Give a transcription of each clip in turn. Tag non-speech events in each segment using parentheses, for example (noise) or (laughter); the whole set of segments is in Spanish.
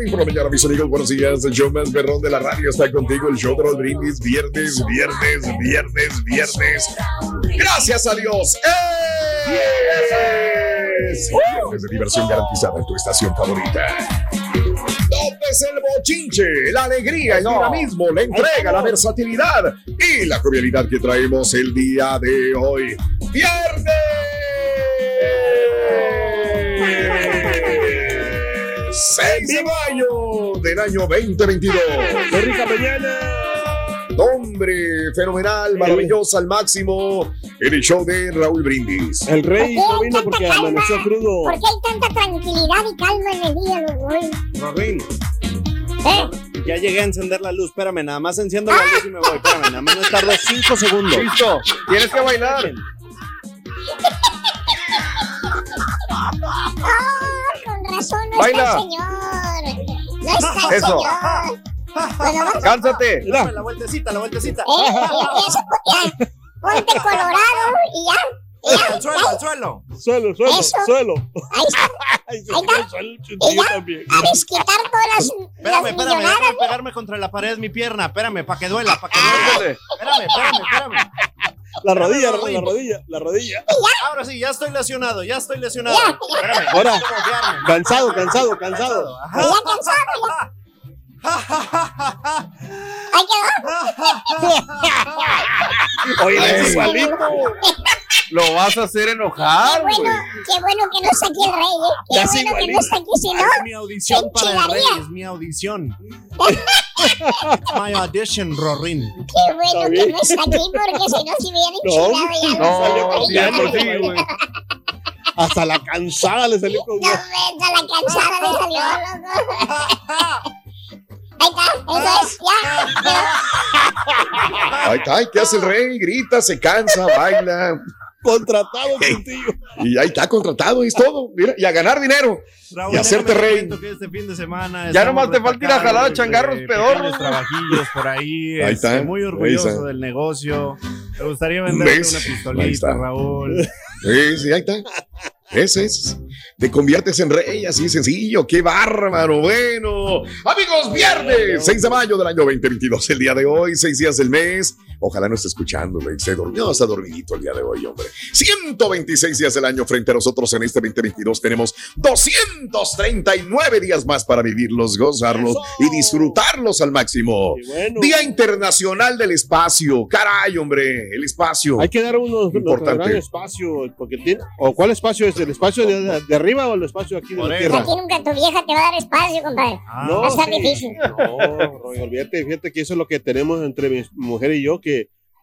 Morning por la mis amigos. Buenos días. El show más perrón de la radio está contigo. El show de Raúl Brindis. Viernes, viernes, viernes, viernes. Gracias a Dios. ¡Eh! Viernes de diversión garantizada en tu estación favorita. ¿Dónde es el bochinche? La alegría, el dinamismo, la entrega, la versatilidad y la jovialidad que traemos el día de hoy. ¡Viernes! 6 de mayo del año 2022. ¡Qué rica mañana! Hombre, fenomenal, maravilloso al máximo en el show de Raúl Brindis. El rey ¿Por qué no vino porque calma? amaneció crudo. ¿Por qué hay tanta tranquilidad y calma en el día de hoy? Rorín, ¿Eh? ya llegué a encender la luz. Espérame, nada más enciendo la luz y me voy. Espérame, nada más me tardo 5 segundos. Listo, tienes que bailar. (laughs) (laughs) Razón no Baila. está el señor. No está el Eso. señor. Bueno, vamos. Cánsate. Mira, la vueltecita, la vueltecita. Eh, eh, eso, ya. Ponte colorado y ya. y ya, Al suelo, al suelo. Suelo, suelo, Eso. suelo. Ahí está. (laughs) Ahí está. Y ya. también. A desquitar todas las, Espérame, las espérame, déjame pegarme contra la pared mi pierna. Espérame, para que duela, para que duela. Espérame, espérame, espérame. La rodilla, la rodilla, la rodilla. Ahora sí, ya estoy lesionado, ya estoy lesionado. Espérame, Ahora. Cansado, cansado, cansado. Ajá. Ya cansado, ya. (laughs) Ahí quedó. Oye, es igualito. (laughs) Lo vas a hacer Qué enojar, güey. bueno, qué bueno que no está aquí el rey, ¿eh? Qué Ya sí, bueno que no aquí, si no. Es mi audición Se para el rey, es mi audición. My audition, Rorín. Qué bueno que no está aquí, porque si no, si viene No, enchilado ya No, salió sí, de por sí, güey. (laughs) Hasta la cansada le salió con No, vete, la cansada le salió, loco. Ahí está, eso es, ya. Ahí está, ay, ¿qué hace el rey? Grita, se cansa, baila. Contratado contigo. Y ahí está contratado, y es todo. Mira, y a ganar dinero. Raúl, Y hacerte te rey. que este fin de semana Ya nomás te falta ir a jalar a changarros pedorros, trabajillos por ahí. Ahí este, está, muy ahí orgulloso está. del negocio. Me gustaría venderte ¿Ves? una Ahí pistolita, está. Raúl. (laughs) Sí, sí, ahí está. Ese es. Te conviertes en rey, así sencillo. ¡Qué bárbaro! Bueno, amigos, viernes 6 de mayo del año 2022, el día de hoy, seis días del mes. Ojalá no esté escuchando, güey. Se durmió, está dormidito el día de hoy, hombre. 126 días del año frente a nosotros en este 2022. Tenemos 239 días más para vivirlos, gozarlos Eso. y disfrutarlos al máximo. Bueno. Día Internacional del Espacio. Caray, hombre, el espacio. Hay que dar unos Importante. espacio, porque tiene, o cuál espacio es, el espacio de, de arriba o el espacio aquí de la tierra. Aquí nunca tu vieja te va a dar espacio, compadre. No, Va a estar sí. difícil. No, Roy, olvídate, fíjate que eso es lo que tenemos entre mi mujer y yo, que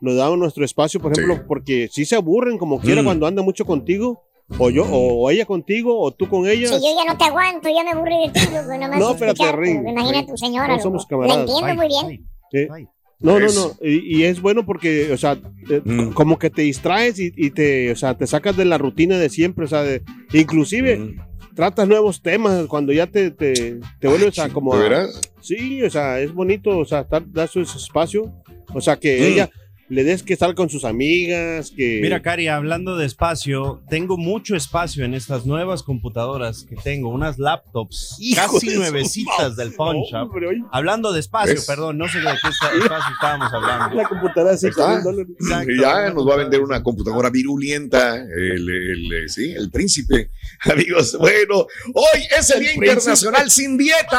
nos damos nuestro espacio, por ejemplo, Sí. porque si se aburren como quiera Mm. cuando anda mucho contigo, o yo, o ella contigo, o tú con ella. Si yo ya no te aguanto, ya me aburrí de ti, pues nomás No, espérate, Ring, Imagina tu señora. No loco. somos La camaradas. entiendo muy bien. Sí. No, no, no. Y, y es bueno porque, o sea, eh, Mm. como que te distraes y, y te, o sea, te sacas de la rutina de siempre, o sea, de- inclusive Mm. tratas nuevos temas cuando ya te, te, te vuelves a como... ¿De veras? Sí, o sea, es bonito, o sea, dar, dar su espacio, o sea, que Mm. ella le des que estar con sus amigas, que... Mira, Cari, hablando de espacio, tengo mucho espacio en estas nuevas computadoras que tengo, unas laptops casi de nuevecitas del Pawn Shop. Hombre, oye, Hablando de espacio, ¿Ves? perdón, no sé de qué espacio estábamos hablando. la computadora de cinco Está. Exacto. Ya nos va a vender una computadora virulenta, el, el, eh, sí, el príncipe. (laughs) Amigos, bueno, hoy es el, El Día príncipe. Internacional sin dieta.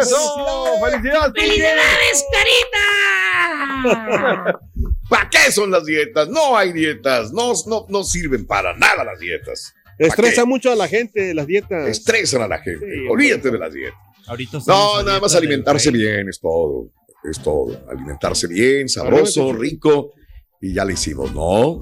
¡Eso! ¡Felicidades! ¡Felicidades, carita! (laughs) ¿Para qué son las dietas? No hay dietas, no, no, no sirven para nada las dietas. Estresa qué? mucho a la gente las dietas. Estresan a la gente. Sí, Olvídate de las dietas. Ahorita No, nada más alimentarse bien es todo. Es todo. Alimentarse bien, sabroso, rico. Y ya le hicimos, ¿no?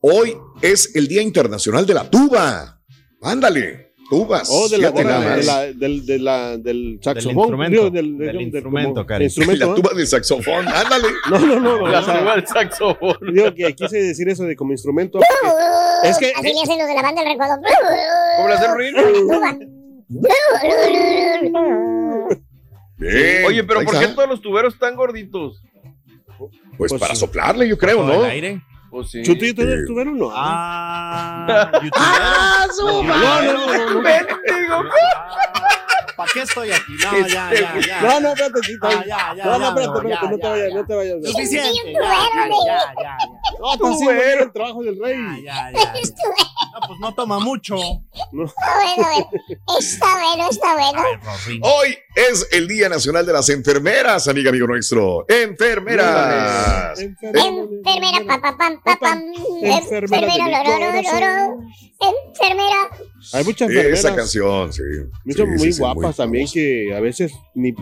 Hoy es el Día Internacional de la Tuba. Ándale, tubas. O de la, de la- de la- del, de la- del saxofón. instrumento. del, Del del- instrumento, como- instrumento, La ¿no? tuba de saxofón, ándale. (laughs) No, no, no. La o sea, tuba del saxofón. digo que quise decir eso de como instrumento. Es que- Así le hacen los de la banda del recodo. ¿Cómo le hacen ruido? Tuba. Bien, Oye, pero ¿por qué todos los tuberos están gorditos? Pues, Pues para sí. soplarle, yo creo, ¿Todo ¿no? el aire? Pues sí. Chutito Sí. del tubero, no. Ah, (laughs) youtubero. ¡Ah, su no, no, no, no. (laughs) ¿Para qué estoy aquí? No, ya, ya, ya. No, no, espérate, sí, Ah, ya, ya, no, no, espérate, no, espérate, no te ya, vayas, ya. no te vayas. No, Suficiente. Sí, Ya, ya, ya, ya, ya. está haciendo bien el trabajo del rey. Ya, ya, ya. No, pues no toma mucho. Está bueno, está bueno, está bueno. Hoy es el Día Nacional de las Enfermeras, amiga, amigo nuestro. Enfermeras. Enfermera, pa, pa, pam, pa, pam. Enfermera Enfermera. Hay muchas enfermeras. Esa canción, sí. Muchas Sí, muy sí, sí, guapas también que a veces ni Sí.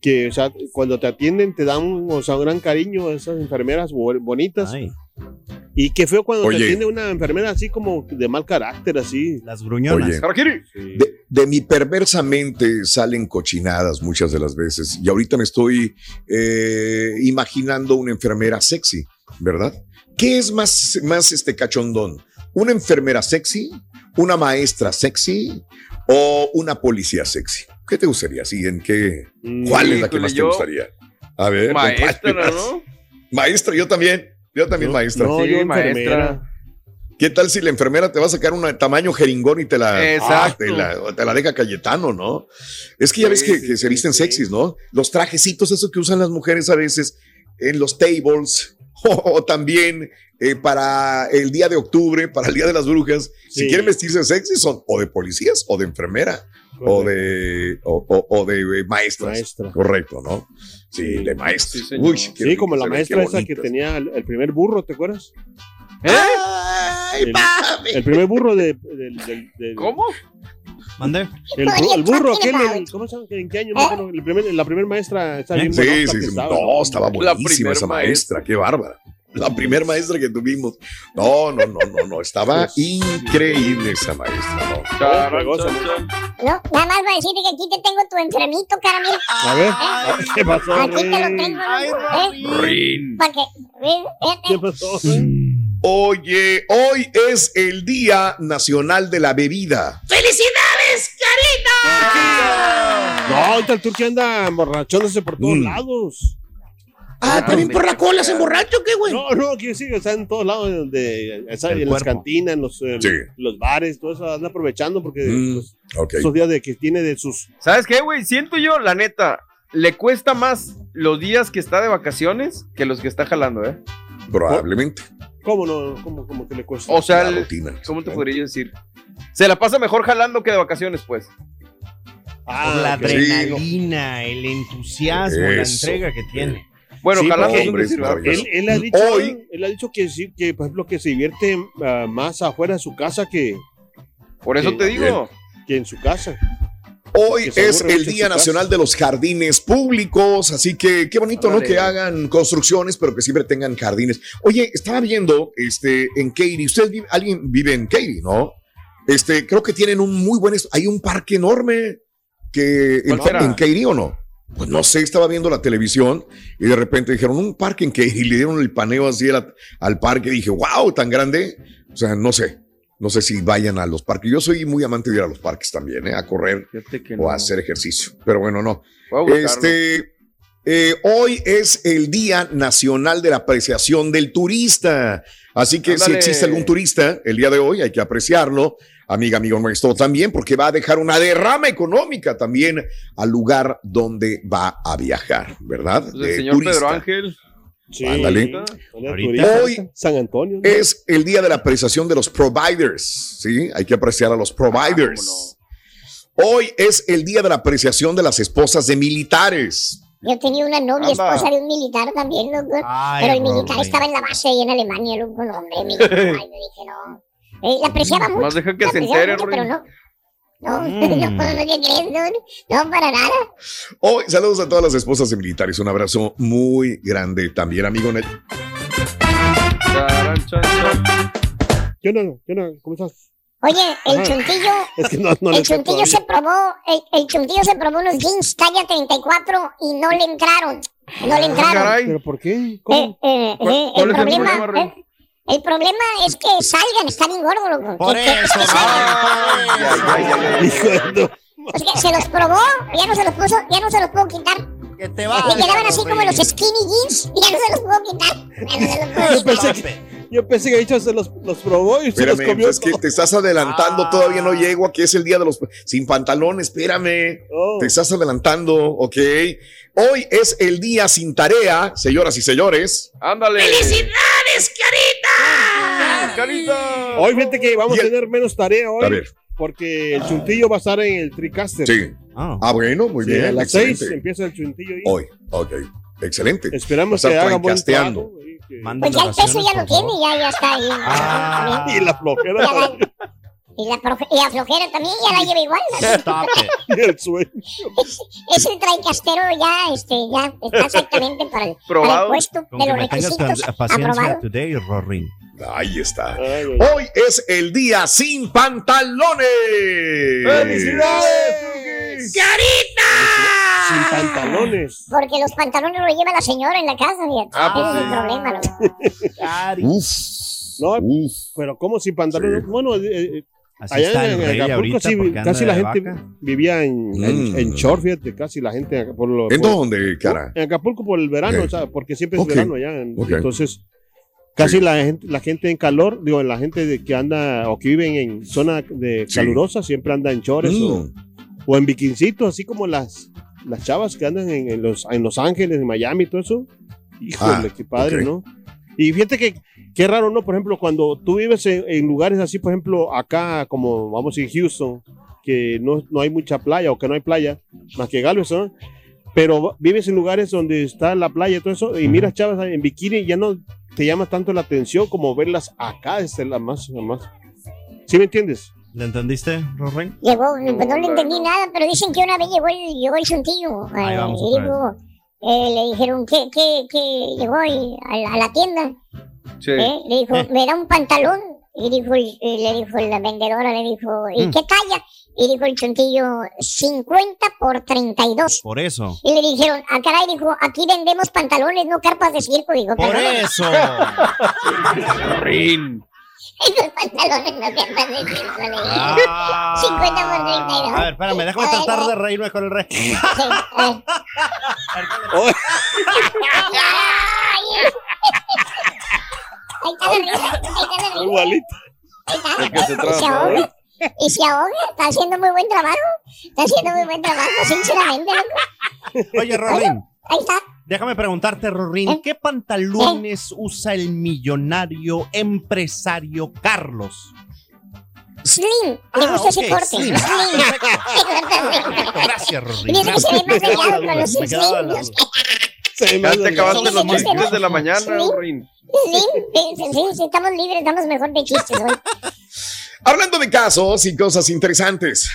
que o sea cuando te atienden te dan un, o sea, un gran cariño esas enfermeras bo- bonitas Ay, y qué feo cuando Oye. te atiende una enfermera así como de mal carácter así las gruñonas. Oye. De, de mi perversa mente salen cochinadas muchas de las veces. Y ahorita me estoy eh, imaginando una enfermera sexy, ¿verdad? ¿Qué es más, más este cachondón? ¿Una enfermera sexy? ¿Una maestra sexy? ¿O una policía sexy? ¿Qué te gustaría? Sí, ¿en qué? Mm, ¿Cuál es la que más te gustaría? A ver, Maestra. ¿no? Maestra, yo también. Yo también, No, maestra. no, Sí, yo maestra. ¿Qué tal si la enfermera te va a sacar un tamaño jeringón y te la, Exacto. te la, te la deja Cayetano, ¿no? Es que ya Sí, ves que, sí, que se visten sí. sexys, ¿no? Los trajecitos, eso que usan las mujeres a veces en los tables (laughs) o, o también eh, para el día de octubre, para el día de las brujas. Si quieren vestirse sexy, son o de policías o de enfermera o de, o, o- o de eh, maestras. Maestra. Correcto, ¿no? Sí, Sí. de maestras. Sí. Uy, como la maestra esa que tenía el, el primer burro, ¿te acuerdas? ¿Eh? ¡Ay, El-! El primer burro de, del- ¿Cómo? Mandé. El, bu- el burro aquel, el- ¿cómo se llama? ¿En qué año? No, el primer- la primera maestra está bien Sí, sí, sí. estaba, No, estaba buenísima esa maestra, maestra. qué bárbara. La primer maestra que tuvimos. No, no, no, no, no. Estaba Pues- increíble esa maestra, ¿no? No, nada más va a decirte que aquí te tengo tu enfermito, cara, mira. A ver, ver, ¿qué pasó? Aquí te lo tengo. Ay, ¿eh? Rin. Para que. ¿eh? ¿Qué Fíjate. pasó? Oye, hoy es el Día Nacional de la Bebida. ¡Felicidades, carita! No, ahorita el turque anda emborrachándose por todos Mm. lados. Ah, también por la cola se emborracho, ¿qué, güey? No, no, quiero decir, está en todos lados, donde, El en las cuerpo. cantinas, en los, eh, Sí. los bares, todo eso, anda aprovechando porque Mm, pues, ok. esos días de que tiene de sus... ¿Sabes qué, güey? Siento yo, la neta, le cuesta más los días que está de vacaciones que los que está jalando, ¿eh? Probablemente. ¿Cómo no? ¿Cómo, cómo que le cuesta? O sea, La el- rutina. ¿cómo te podría decir? Se la pasa mejor jalando que de vacaciones, pues. Ah, Por la adrenalina, el entusiasmo, la entrega que tiene. Bueno, Sí, jalando porque- es un Hombre, es decir, ¿verdad? maravilloso. Él, él ha dicho, Hoy- él ha dicho que sí, que por ejemplo que se divierte ah, más afuera de su casa que, Por eso te digo. que en su casa. Hoy es el Día casa. Nacional de los Jardines Públicos, así que qué bonito, ¿no? Que hagan construcciones, pero que siempre tengan jardines. Oye, estaba viendo este, en Katy, usted vive- alguien vive en Katy, ¿no? Este, creo que tienen un muy buen, hay un parque enorme que en, en Katy o no. Pues no sé, estaba viendo la televisión y de repente dijeron un parque en (laughs) y le dieron el paneo así al, al parque dije, wow, tan grande. O sea, no sé, no sé si vayan a los parques. Yo soy muy amante de ir a los parques también, ¿eh? A correr o no. a hacer ejercicio. Pero bueno, no. Este, eh, hoy es el Día Nacional de la Apreciación del Turista. Así que si existe algún turista el día de hoy, hay que apreciarlo, amiga, amigo nuestro también, porque va a dejar una derrama económica también al lugar donde va a viajar, ¿verdad? Pues el señor turista. Pedro Ángel. Sí. Ándale. Hoy San Antonio. ¿no? Es el día de la apreciación de los providers, ¿sí? Hay que apreciar a los providers. Hoy es el día de la apreciación de las esposas de militares. Yo tenía una novia Anda. esposa de un militar también, loco. Ay, pero el militar estaba en la base ahí en Alemania, loco. No, hombre, militar. (laughs) Ay, me dije, no. Eh, la apreciaba mucho. Más deja que la se entere, mucho, pero no. No, (laughs) Mm. no, no. No, no, para nada. Hoy, saludos a todas las esposas de militares. Un abrazo muy grande también, amigo. ¿Cómo estás? Oye, el Ajá. chuntillo, (laughs) Es que no, no le el chuntillo se probó, el, el chuntillo se probó unos jeans talla 34 y no le entraron. No le Ah, entraron. caray. ¿Pero por qué? Eh, ¿Cómo? eh, ¿Cuál- eh, cuál el es el problema, eh, el problema es que salgan, está bien gordo, loco. Por Que- eso, que salgan. Es que se los probó, ya no se los puso, ya no se los pudo quitar. Que te Le vaya, quedaban así como los skinny jeans y ya no se los pudo quitar. Ya no se los pudo Yo quitar. pensé que, yo pensé que dicho se los, los probó y se los comió. es que te estás adelantando. Ah. Todavía no llego. Aquí es el día de los sin pantalón. Espérame. Oh. Te estás adelantando, ¿ok? Hoy es el día sin tarea, señoras y señores. Ándale. ¡Felicidades. Hoy fíjate que vamos a el- tener menos tarea hoy. A ver, Porque el chuntillo va a estar en el Tricaster. sí. Ah. Ah, bueno, muy Sí, bien. a las seis empieza el chuntillo ahí. Hoy, ok. Excelente. Esperamos que estar haga buen trabajo. Pues ya el peso ya lo tiene, ya, ya está ahí. Ah. (laughs) Y la flojera y, la profe- y la flojera también ya la lleva igual. Y (laughs) (laughs) el sueño. (laughs) Ese traicastero ya, este, ya está exactamente para el, para el Probado. puesto Con de que los requisitos aprobado. today, Rory. Ahí está. Hoy es el día sin pantalones. ¡Felicidades! Sin pantalones. Porque los pantalones los lleva la señora en la casa, fíjate. Ah, pues Ese es el problema. loco. Uf. No, Uf. Pero ¿cómo sin pantalones? Sí. Bueno, eh, eh, Así allá está en, el en rey Acapulco sí, casi la gente vaca. vivía en, en, Mm. en short, fíjate, casi la gente acá por lo, ¿En por- dónde, cara? En Acapulco por el verano, o sea, porque siempre es verano allá. Entonces, casi Sí. la, gente, la gente en calor, digo, la gente de que anda o que viven en zona de Sí. calurosa, siempre anda en chores o, Mm. o en bikincitos, así como las, las chavas que andan en, en los, en Los Ángeles, en Miami y todo eso. Híjole, Ah, qué padre. ¿no? Y fíjate que qué raro, ¿no? Por ejemplo, cuando tú vives en, en lugares así, por ejemplo, acá, como vamos en Houston, que no, no hay mucha playa o que no hay playa, más que Galveston, pero vives en lugares donde está la playa y todo eso, y miras chavas en bikini y ya no te llama tanto la atención como verlas acá, es la más, la más. ¿Sí me entiendes? ¿Le entendiste, Rory? Llegó, pues no le entendí nada, pero dicen que una vez llegó el, llegó el. Ahí eh, vamos otra dijo, eh, le dijeron que, que, que llegó a, la- a la tienda. Sí. ¿eh? Le dijo, me da un pantalón. Y dijo, y le dijo la vendedora, le dijo, ¿y Mm. qué talla? Y dijo el chuntillo, 50 por 32. Por eso. Y le dijeron, ah, caray, dijo, aquí vendemos pantalones, no carpas de circo. Digo, Por "Perdón, eso. (laughs) Rin. Los pantalones no carpas de circo. Le digo. Ah. 50 por 32. A ver, espérame, déjame tratar de reírme con el rey. Sí. Ay. Ahí está la risa, ahí está la risa. Igualito. ¿De qué se Y trata? Y se ahoga. Está haciendo muy buen trabajo. Está haciendo muy buen trabajo, sinceramente. loco. Oye, Rory, Ahí está. Déjame preguntarte, Rorín, ¿qué pantalones usa el millonario empresario Carlos? Slim, le Ah, gusta ese ok, corte. slim. Slim. Perfecto, (laughs) gracias, Rorín. Mira que se ve más delgado con los slim. Ya te acabaste los chistes de la mañana. Rin. Slim, sí, sí, sí, estamos libres, estamos mejor de chistes hoy. Hablando de casos y cosas interesantes.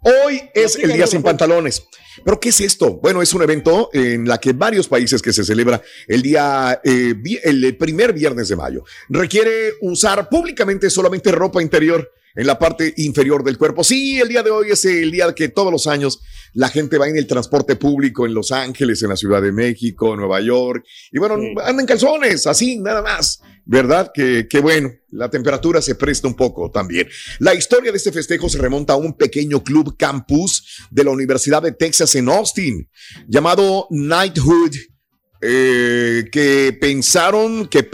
Hoy es el Día Sin Pantalones. ¿Pero qué es esto? Bueno, es un evento en la que varios países que se celebra el día, eh, el primer viernes de mayo, requiere usar públicamente solamente ropa interior en la parte inferior del cuerpo. Sí, el día de hoy es el día que todos los años la gente va en el transporte público en Los Ángeles, en la Ciudad de México, en Nueva York, y bueno, andan calzones, así, nada más. ¿Verdad? Que, que bueno, la temperatura se presta un poco también. La historia de este festejo se remonta a un pequeño club campus de la Universidad de Texas en Austin, llamado Knighthood, eh, que pensaron que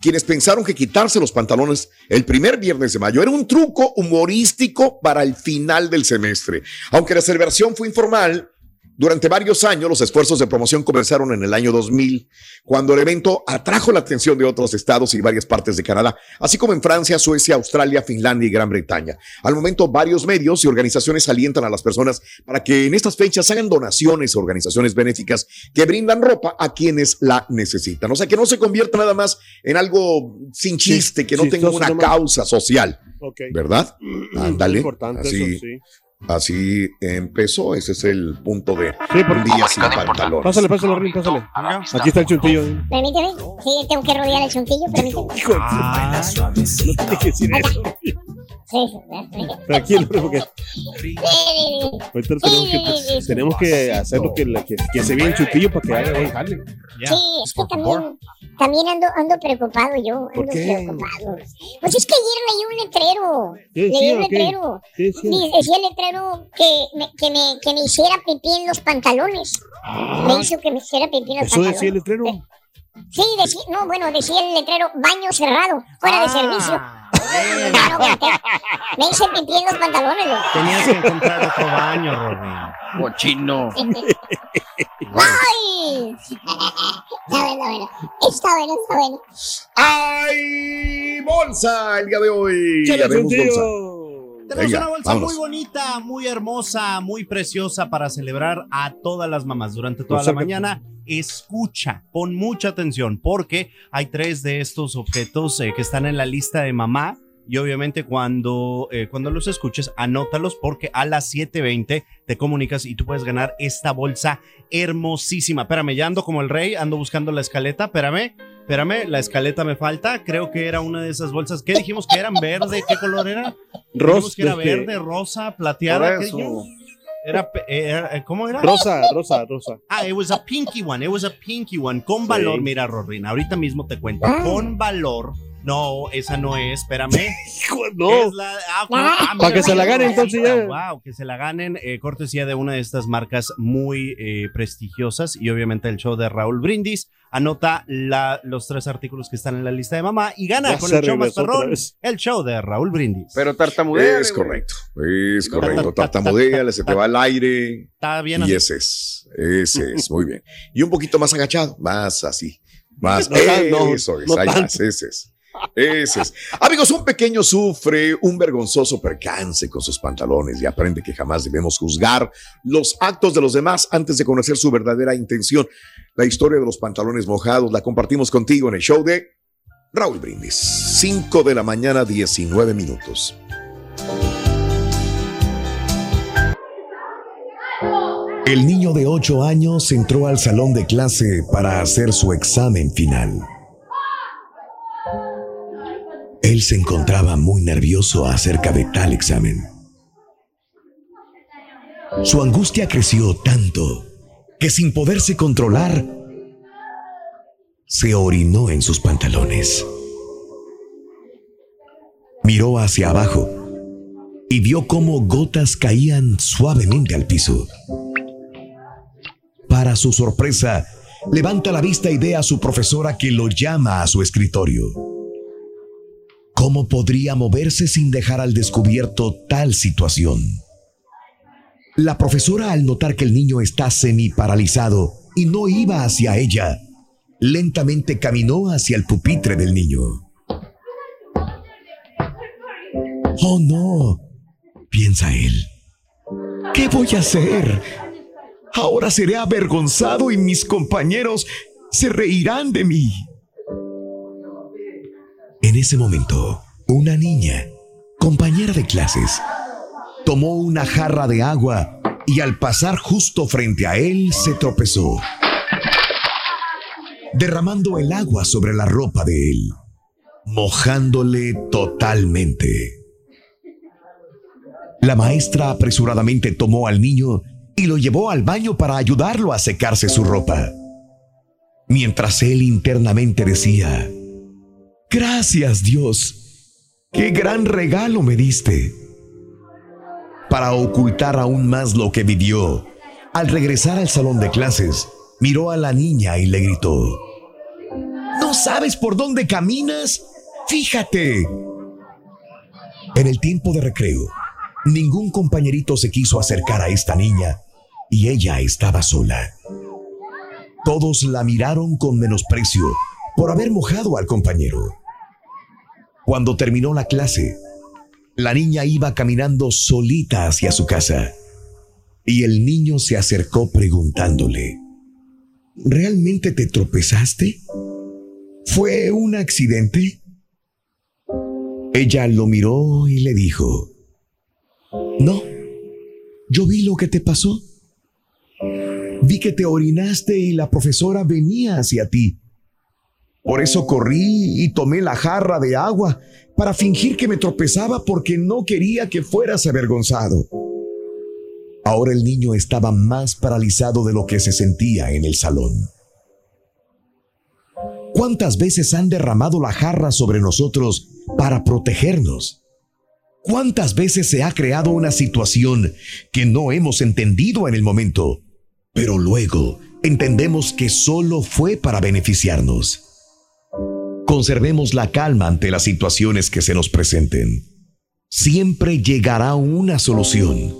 quienes pensaron que quitarse los pantalones el primer viernes de mayo era un truco humorístico para el final del semestre. Aunque la celebración fue informal, durante varios años los esfuerzos de promoción comenzaron en el año 2000, cuando el evento atrajo la atención de otros estados y varias partes de Canadá, así como en Francia, Suecia, Australia, Finlandia y Gran Bretaña. Al momento, varios medios y organizaciones alientan a las personas para que en estas fechas hagan donaciones a organizaciones benéficas que brindan ropa a quienes la necesitan. O sea, que no se convierta nada más en algo sin chiste, que no tenga una nomás. causa social. ¿Verdad? (clears throat) Ándale. Importante Así, eso, sí. Así empezó. Ese es el punto de Sí, por- un día sin pantalones. Pásale, pásale, Rin, pásale. Aquí está el chuntillo. Permíteme. Sí, tengo que rodear el chuntillo, permíteme. Hijo de su- No tiene que decir eso. Sí, sí, Tranquilo, porque sí. ahorita tenemos que, tenemos que hacer lo que, que, que se vea el chuntillo para que haga buen jale. Ya. Sí, es que también, también ando, ando preocupado yo. ¿Por Ando qué? preocupado. Pues es que ayer leí un letrero. ¿Qué leí decía, un letrero. Sí, decía el letrero que me, que, me, que me hiciera pipí en los pantalones. Me hizo que me hiciera pipí en los Ah. ¿Eso decía el pantalones. letrero? Sí, decía, no, bueno, decía el letrero baño cerrado, fuera de servicio. Ya. Me hice pipí en los pantalones. güey. Tenías que encontrar otro baño, Rorín. Cochino. (laughs) ¡Ay! Está bueno, bueno. Está bueno, está bueno. ¡Ay! Bolsa el día de hoy. ¡Chale, Habemos bolsa. Tenemos Venga, una bolsa vámonos. muy bonita, muy hermosa, muy preciosa para celebrar a todas las mamás durante toda la mañana. Escucha, pon mucha atención, porque hay tres de estos objetos eh, que están en la lista de mamá. Y obviamente cuando, eh, cuando los escuches, anótalos porque a las 7.20 te comunicas y tú puedes ganar esta bolsa hermosísima. Espérame, ya ando como el rey, ando buscando la escaleta. Espérame, espérame, la escaleta me falta. Creo que era una de esas bolsas. ¿Qué dijimos que eran verde? ¿Qué color era? Dijimos Ros- que era este, verde, rosa, plateada. ¿qué dijimos? Era, pe- era- ¿Cómo era? Rosa, rosa, rosa. Ah, it was a pinky one, it was a pinky one, con valor, mira, Rorin, ahorita mismo te cuento, Ah. con valor. No, esa no es, espérame. Hijo, no. Es la- ah, ah, Pa' mira, que se la ganen, entonces, ya. Wow, que se la ganen, eh, cortesía de una de estas marcas muy eh, prestigiosas y obviamente el show de Raúl Brindis. Anota la- los tres artículos que están en la lista de mamá y gana Ya con el show más perrón, el show de Raúl Brindis. Pero tartamudea. Es correcto. Es correcto. Tartamudea, se te va al aire. Está bien Y ese es. Ese es. Muy bien. Y un poquito más agachado. Más así. Más. (laughs) No eso es. no más, ese es. Ese es. Amigos, un pequeño sufre un vergonzoso percance con sus pantalones y aprende que jamás debemos juzgar los actos de los demás antes de conocer su verdadera intención. La historia de los pantalones mojados la compartimos contigo en el show de Raúl Brindis. 5 de la mañana, 19 minutos. El niño de 8 años entró al salón de clase para hacer su examen final. Él se encontraba muy nervioso acerca de tal examen. Su angustia creció tanto que sin poderse controlar, se orinó en sus pantalones. Miró hacia abajo y vio cómo gotas caían suavemente al piso. Para su sorpresa, levanta la vista y ve a su profesora que lo llama a su escritorio. ¿Cómo podría moverse sin dejar al descubierto tal situación? La profesora, al notar que el niño está semi paralizado, y no iba hacia ella. Lentamente caminó hacia el pupitre del niño. Oh no, piensa él. ¿Qué voy a hacer? Ahora seré avergonzado y mis compañeros se reirán de mí. En ese momento, una niña, compañera de clases, tomó una jarra de agua y al pasar justo frente a él se tropezó, derramando el agua sobre la ropa de él, mojándole totalmente. La maestra apresuradamente tomó al niño y lo llevó al baño para ayudarlo a secarse su ropa. Mientras él internamente decía, Gracias Dios, qué gran regalo me diste. Para ocultar aún más lo que vivió, al regresar al salón de clases, miró a la niña y le gritó, ¿No sabes por dónde caminas? Fíjate. En el tiempo de recreo, ningún compañerito se quiso acercar a esta niña y ella estaba sola. Todos la miraron con menosprecio por haber mojado al compañero. Cuando terminó la clase, la niña iba caminando solita hacia su casa y el niño se acercó preguntándole, ¿realmente te tropezaste? ¿Fue un accidente? Ella lo miró y le dijo, no, yo vi lo que te pasó. Vi que te orinaste y la profesora venía hacia ti. Por eso corrí y tomé la jarra de agua para fingir que me tropezaba porque no quería que fueras avergonzado. Ahora el niño estaba más paralizado de lo que se sentía en el salón. ¿Cuántas veces han derramado la jarra sobre nosotros para protegernos? ¿Cuántas veces se ha creado una situación que no hemos entendido en el momento, pero luego entendemos que solo fue para beneficiarnos? Conservemos la calma ante las situaciones que se nos presenten. Siempre llegará una solución,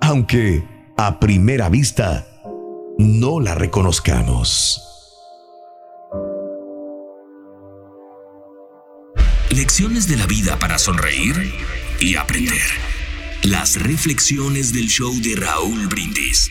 aunque a primera vista no la reconozcamos. Lecciones de la vida para sonreír y aprender. Las reflexiones del show de Raúl Brindis.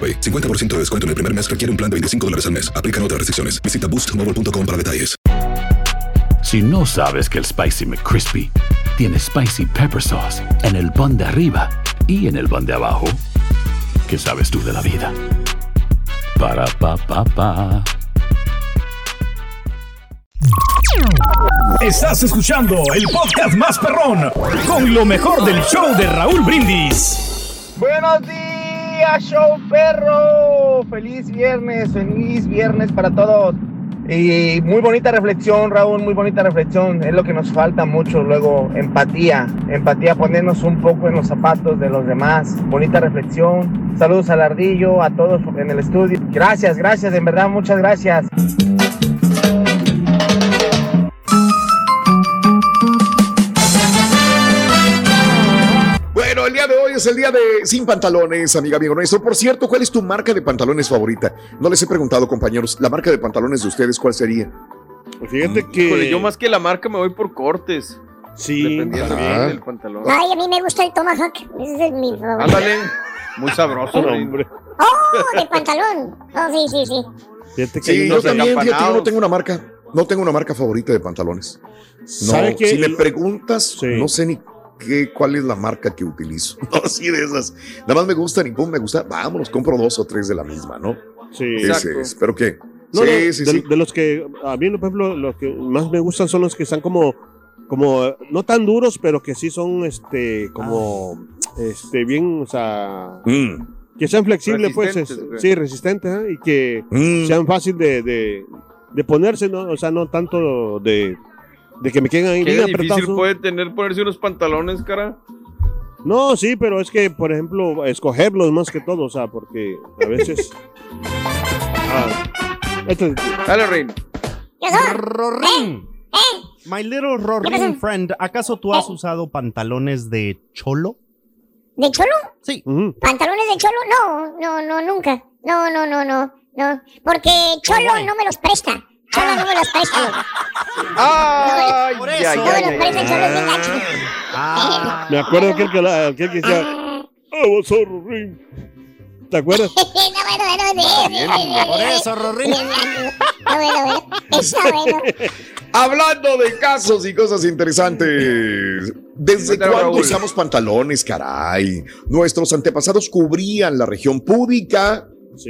AroPay. 50% de descuento en el primer mes requiere un plan de 25 dólares al mes. Aplican otras restricciones. Visita boostmobile.com para detalles. Si no sabes que el Spicy McCrispy tiene Spicy Pepper Sauce en el pan de arriba y en el pan de abajo, ¿qué sabes tú de la vida? Para, pa, pa, pa. Estás escuchando el podcast más perrón con lo mejor del show de Raúl Brindis. Buenos días, show perro. Feliz viernes, feliz viernes para todos. Y muy bonita reflexión, Raúl, muy bonita reflexión. Es lo que nos falta mucho luego, empatía. Empatía, ponernos un poco en los zapatos de los demás. Bonita reflexión. Saludos al ardillo, a todos en el estudio. Gracias, gracias, en verdad, muchas gracias. Hoy es el día de sin pantalones, amiga, amigo nuestro. Por cierto, ¿cuál es tu marca de pantalones favorita? No les he preguntado, compañeros, la marca de pantalones de ustedes, ¿cuál sería? Fíjate que. Híjole, yo más que la marca me voy por cortes. Sí. Dependiendo Ah. bien del pantalón. Ay, a mí me gusta el Tomahawk. Ese es mi favorito. Ándale. Muy sabroso, (laughs) hombre. Oh, de pantalón. Oh, sí, sí, sí. Fíjate que Sí, yo también, fíjate, yo no tengo una marca. No tengo una marca favorita de pantalones. No, si me preguntas, no sé ni qué, cuál es la marca que utilizo. (laughs) No, así de esas. Nada más me gustan y pum, me gusta. Vámonos, compro dos o tres de la misma, ¿no? Sí. Ese Exacto. es. ¿Pero qué? No, sí, no, sí, de, sí. de los que a mí, por ejemplo, los que más me gustan son los que están como, como no tan duros, pero que sí son, este, como, este, bien, o sea, Mm. que sean flexibles, pues, es- sí, resistentes, ¿eh? y que Mm. sean fácil de, de, de ponerse, ¿no? O sea, no tanto de, de que me queden ahí Qué bien difícil puede tener ponerse unos pantalones, cara. No, sí, pero es que, por ejemplo, escogerlos más que todo, o sea, porque a veces. (laughs) Ah, esto- Dale, Rein. Rorín. My little Rorín friend, ¿acaso tú has usado pantalones de cholo? ¿De cholo? Sí. ¿Pantalones de cholo? No, no, no, nunca. No, no, no, no, no. Porque cholo no me los presta. Cholo no me los presta. Ay, Por eso. No ya, los presta, cholo es bien gacho. Me acuerdo aquel que, la- aquel que decía. "Ah, what's up, Rorín?" ¿Te acuerdas? (laughs) No, bueno, bueno, sí. Por eso, Rorín. Está bueno, bueno. Está (laughs) bueno. Hablando de casos y cosas interesantes. ¿Desde cuándo usamos pantalones, caray? Nuestros antepasados cubrían la región púdica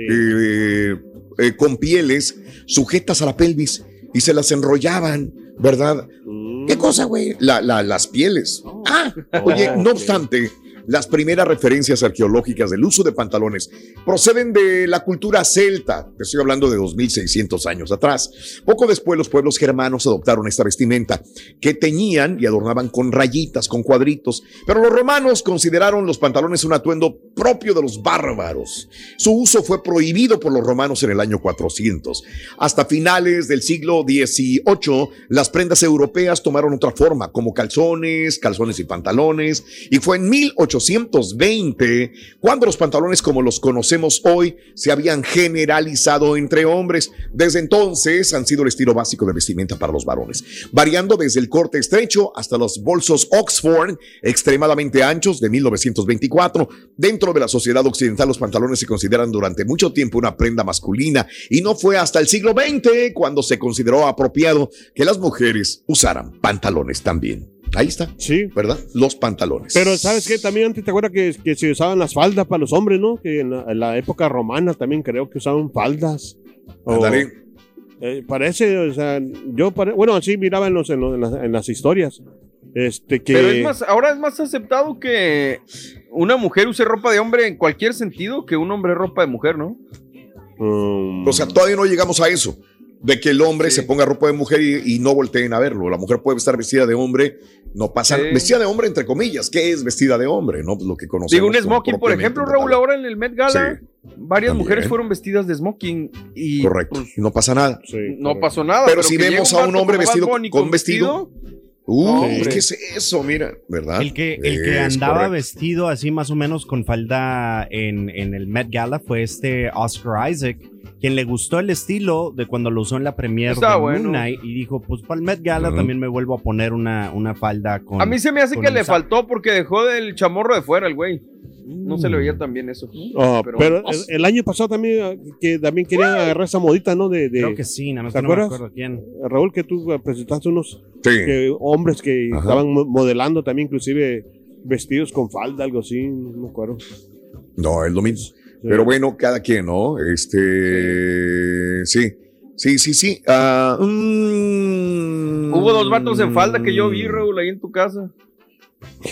eh, eh, con pieles sujetas a la pelvis y se las enrollaban, ¿verdad? ¿Qué cosa, güey? La- la- las pieles. Ah, oye, no obstante, las primeras referencias arqueológicas del uso de pantalones proceden de la cultura celta. Te estoy hablando de 2600 años atrás. Poco después, los pueblos germanos adoptaron esta vestimenta que teñían y adornaban con rayitas, con cuadritos. Pero los romanos consideraron los pantalones un atuendo propio de los bárbaros. Su uso fue prohibido por los romanos en el año 400. Hasta finales del siglo XVIII, las prendas europeas tomaron otra forma, como calzones, calzones y pantalones, y fue en 1820 cuando los pantalones como los conocemos hoy se habían generalizado entre hombres. Desde entonces han sido el estilo básico de vestimenta para los varones, variando desde el corte estrecho hasta los bolsos Oxford extremadamente anchos de 1924. Dentro de la sociedad occidental los pantalones se consideran durante mucho tiempo una prenda masculina y no fue hasta el siglo XX cuando se consideró apropiado que las mujeres usaran pantalones también. Ahí está. Sí. ¿Verdad? Los pantalones. Pero ¿sabes qué? También antes te acuerdas que, que se usaban las faldas para los hombres, ¿no? Que en la, en la época romana también creo que usaban faldas. O- eh, parece, o sea, yo, pare- bueno, así miraba en, los, en, los- en las, en las historias. Este que. Pero es más, ahora es más aceptado que una mujer use ropa de hombre en cualquier sentido que un hombre ropa de mujer, ¿no? Mm. O sea, todavía no llegamos a eso. De que el hombre se ponga ropa de mujer y, y no volteen a verlo. La mujer puede estar vestida de hombre, no pasa Sí. Vestida de hombre, entre comillas. ¿Qué es vestida de hombre? No, Pues lo que conocemos. Digo, un smoking, por ejemplo, Raúl, ahora en el Met Gala, Sí. varias También. mujeres fueron vestidas de smoking y Correcto. pues, no pasa nada. no pasó nada. Pero si vemos a un hombre vestido con vestido, Uh. ¿qué es eso? Mira, ¿verdad? El que, el que andaba correcto. vestido así más o menos con falda en, en el Met Gala fue este Oscar Isaac, quien le gustó el estilo de cuando lo usó en la premiere Está de bueno. Moon Knight y dijo, pues para el Met Gala también me vuelvo a poner una, una falda con... A mí se me hace que le saco". faltó porque dejó del chamorro de fuera el güey. No se le veía tan bien eso. Ah, Pero- pero el, el año pasado también eh, que también querían agarrar esa modita, ¿no? De, de- Creo que sí, nada más ¿Te que no me acuerdas? acuerdo quién. Raúl, que tú presentaste unos Sí. que- hombres que Ajá. estaban mo- modelando también, inclusive vestidos con falda, algo así, no me acuerdo. No, es lo mismo. Pero bueno, cada quien, ¿no? Este. Sí. Sí, sí, sí. Ah, mm, Hubo dos vatos en falda que yo vi, Raúl, ahí en tu casa.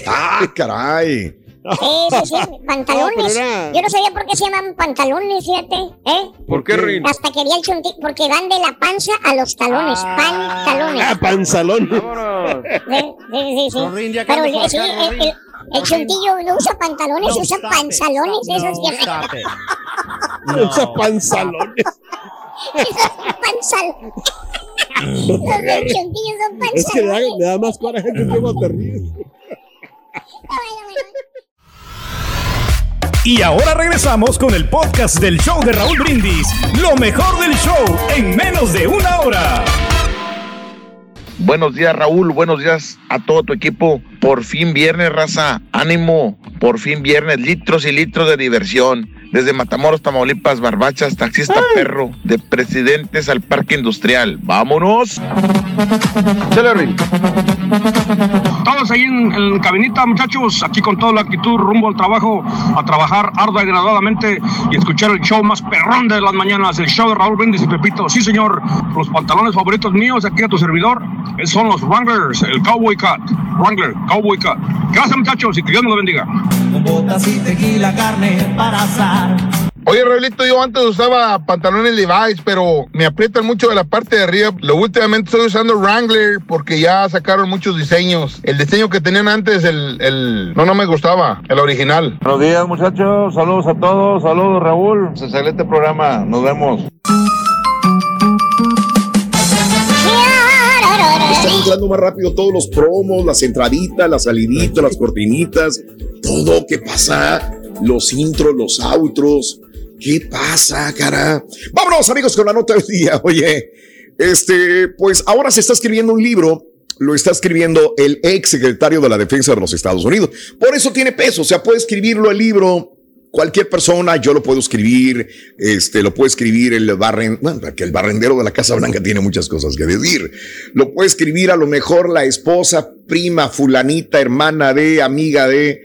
¡Ah, caray! Sí, sí, sí, pantalones. No, Yo no sabía por qué se llaman pantalones, fíjate, ¿eh? ¿Por qué, Rin? Hasta quería el chunti, porque van de la panza a los talones, pantalones. Ah, panzalón. Vámonos. Sí, sí, sí, sí. Rorín, ya Pero sí, acá, el, Rorín. el, el chuntillo no usa pantalones, No, usa it, panzalones, esos no, it. (laughs) Usa No, panzalones. panzalones. Los del chuntillo son Es que le da, panzalones. le da más coraje que te ríes. Y ahora regresamos con el podcast del show de Raúl Brindis. Lo mejor del show en menos de una hora. Buenos días Raúl, buenos días a todo tu equipo. Por fin viernes, raza. Ánimo. Por fin viernes. Litros y litros de diversión. Desde Matamoros, Tamaulipas, Barbachas, taxista perro. De presidentes al parque industrial. ¡Vámonos! Todos ahí en, en cabinita, muchachos, aquí con toda la actitud, rumbo al trabajo, a trabajar ardua y graduadamente y escuchar el show más perrón de las mañanas, el show de Raúl Brindis y Pepito. Sí, señor, los pantalones favoritos míos aquí a tu servidor eh, son los Wranglers, el Cowboy Cut. Wrangler, Cowboy Cut. Gracias, muchachos, y que Dios nos lo bendiga. Con botas y tequila, carne para asar. Oye, Raulito, yo antes usaba pantalones Levi's, pero me aprietan mucho de la parte de arriba. Lo últimamente estoy usando Wrangler porque ya sacaron muchos diseños. El diseño que tenían antes, el, el... no, no me gustaba, el original. Buenos días, muchachos. Saludos a todos. Saludos, Raúl. Excelente programa. Nos vemos. Están entrando más rápido todos los promos, las entraditas, las saliditas, las cortinitas, todo. ¿Qué pasa? Los intros, los outros. ¿Qué pasa, cara? Vámonos, amigos, con la nota del día. (laughs) Oye, este, pues ahora se está escribiendo un libro. Lo está escribiendo el ex secretario de la Defensa de los Estados Unidos. Por eso tiene peso. O sea, puede escribirlo el libro cualquier persona, yo lo puedo escribir, este, lo puede escribir el barren, bueno, que el barrendero de la Casa Blanca tiene muchas cosas que decir. Lo puede escribir a lo mejor la esposa, prima, fulanita, hermana de, amiga de,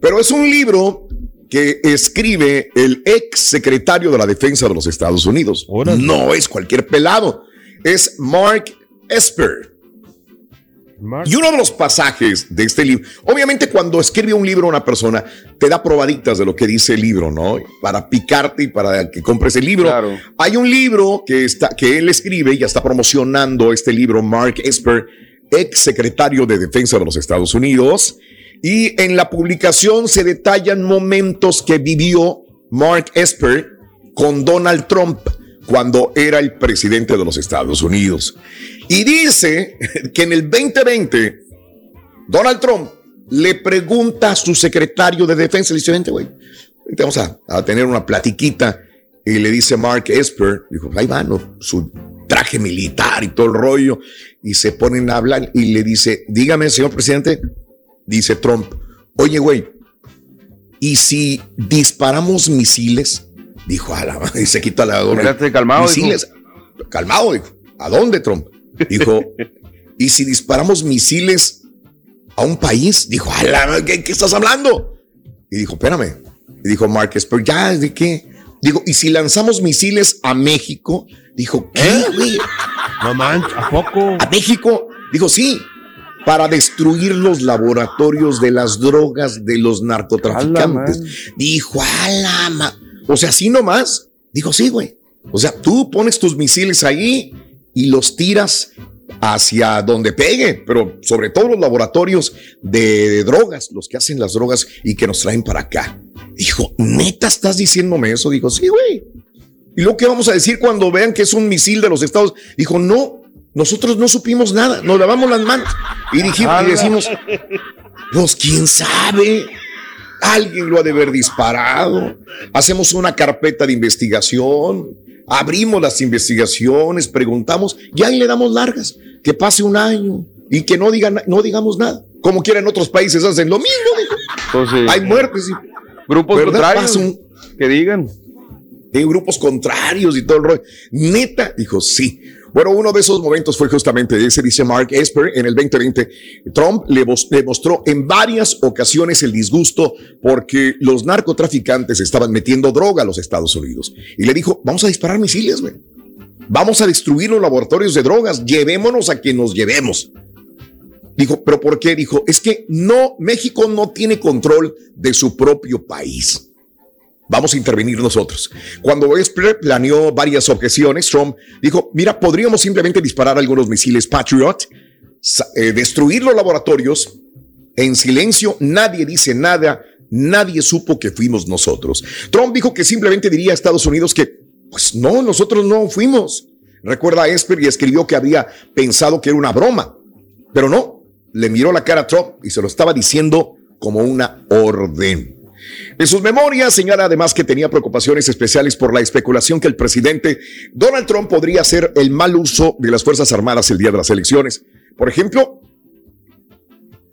pero es un libro que escribe el ex secretario de la Defensa de los Estados Unidos. No es cualquier pelado, es Mark Esper. Y uno de los pasajes de este libro, obviamente cuando escribe un libro una persona, te da probaditas de lo que dice el libro, ¿no? Para picarte y para que compres el libro. Hay un libro que, está, que él escribe y ya está promocionando este libro, Mark Esper, ex secretario de Defensa de los Estados Unidos. Y en la publicación se detallan momentos que vivió Mark Esper con Donald Trump cuando era el presidente de los Estados Unidos. Y dice que en el 2020, Donald Trump le pregunta a su secretario de defensa, le dice, vente, güey, vamos a, a, tener una platiquita. Y le dice Mark Esper, dijo, ahí va, ¿no? su traje militar y todo el rollo. Y se ponen a hablar y le dice, dígame, señor presidente, dice Trump, oye, güey, ¿y si disparamos misiles? Dijo, a la y se quita la calmado. Misiles. Calmado, dijo. ¿A dónde, Trump? Dijo, ¿y si disparamos misiles a un país? Dijo, ¿qué, ¿qué, estás hablando? Y dijo, espérame. Y dijo Márquez, pero ya, ¿de qué? Digo, ¿y si lanzamos misiles a México? Dijo, ¿qué, güey? No manches, ¿a poco? ¿A México? Dijo, sí, para destruir los laboratorios de las drogas de los narcotraficantes. Dijo, a la o sea, así nomás. Dijo, sí, güey. O sea, tú pones tus misiles ahí y los tiras hacia donde pegue, pero sobre todo los laboratorios de, de, drogas, los que hacen las drogas y que nos traen para acá. Dijo, neta, estás diciéndome eso. Dijo, sí, güey. ¿Y lo que vamos a decir cuando vean que es un misil de los Estados? Dijo, no, nosotros no supimos nada, nos lavamos las manos y dijimos y decimos, pues quién sabe. Alguien lo ha de haber disparado. Hacemos una carpeta de investigación, abrimos las investigaciones, preguntamos y ahí le damos largas. Que pase un año y que no, digan, no digamos nada. Como quiera en otros países hacen lo mismo. Entonces, Hay muertes. Y, grupos ¿verdad? contrarios un- que digan. en grupos contrarios y todo el rollo. Neta, dijo, sí. Bueno, uno de esos momentos fue justamente ese, dice Mark Esper, en el 2020. Trump le, mos- le mostró en varias ocasiones el disgusto porque los narcotraficantes estaban metiendo droga a los Estados Unidos. Y le dijo, vamos a disparar misiles, güey. Vamos a destruir los laboratorios de drogas. Llevémonos a quien nos llevemos. Dijo, ¿pero por qué? Dijo, es que no, México no tiene control de su propio país. Vamos a intervenir nosotros. Cuando Esper planeó varias objeciones, Trump dijo, mira, podríamos simplemente disparar algunos misiles Patriot, eh, destruir los laboratorios en silencio, nadie dice nada, nadie supo que fuimos nosotros. Trump dijo que simplemente diría a Estados Unidos que, pues no, nosotros no fuimos. Recuerda a Esper y escribió que había pensado que era una broma, pero no, le miró la cara a Trump y se lo estaba diciendo como una orden. En sus memorias señala además que tenía preocupaciones especiales por la especulación que el presidente Donald Trump podría hacer el mal uso de las Fuerzas Armadas el día de las elecciones. Por ejemplo,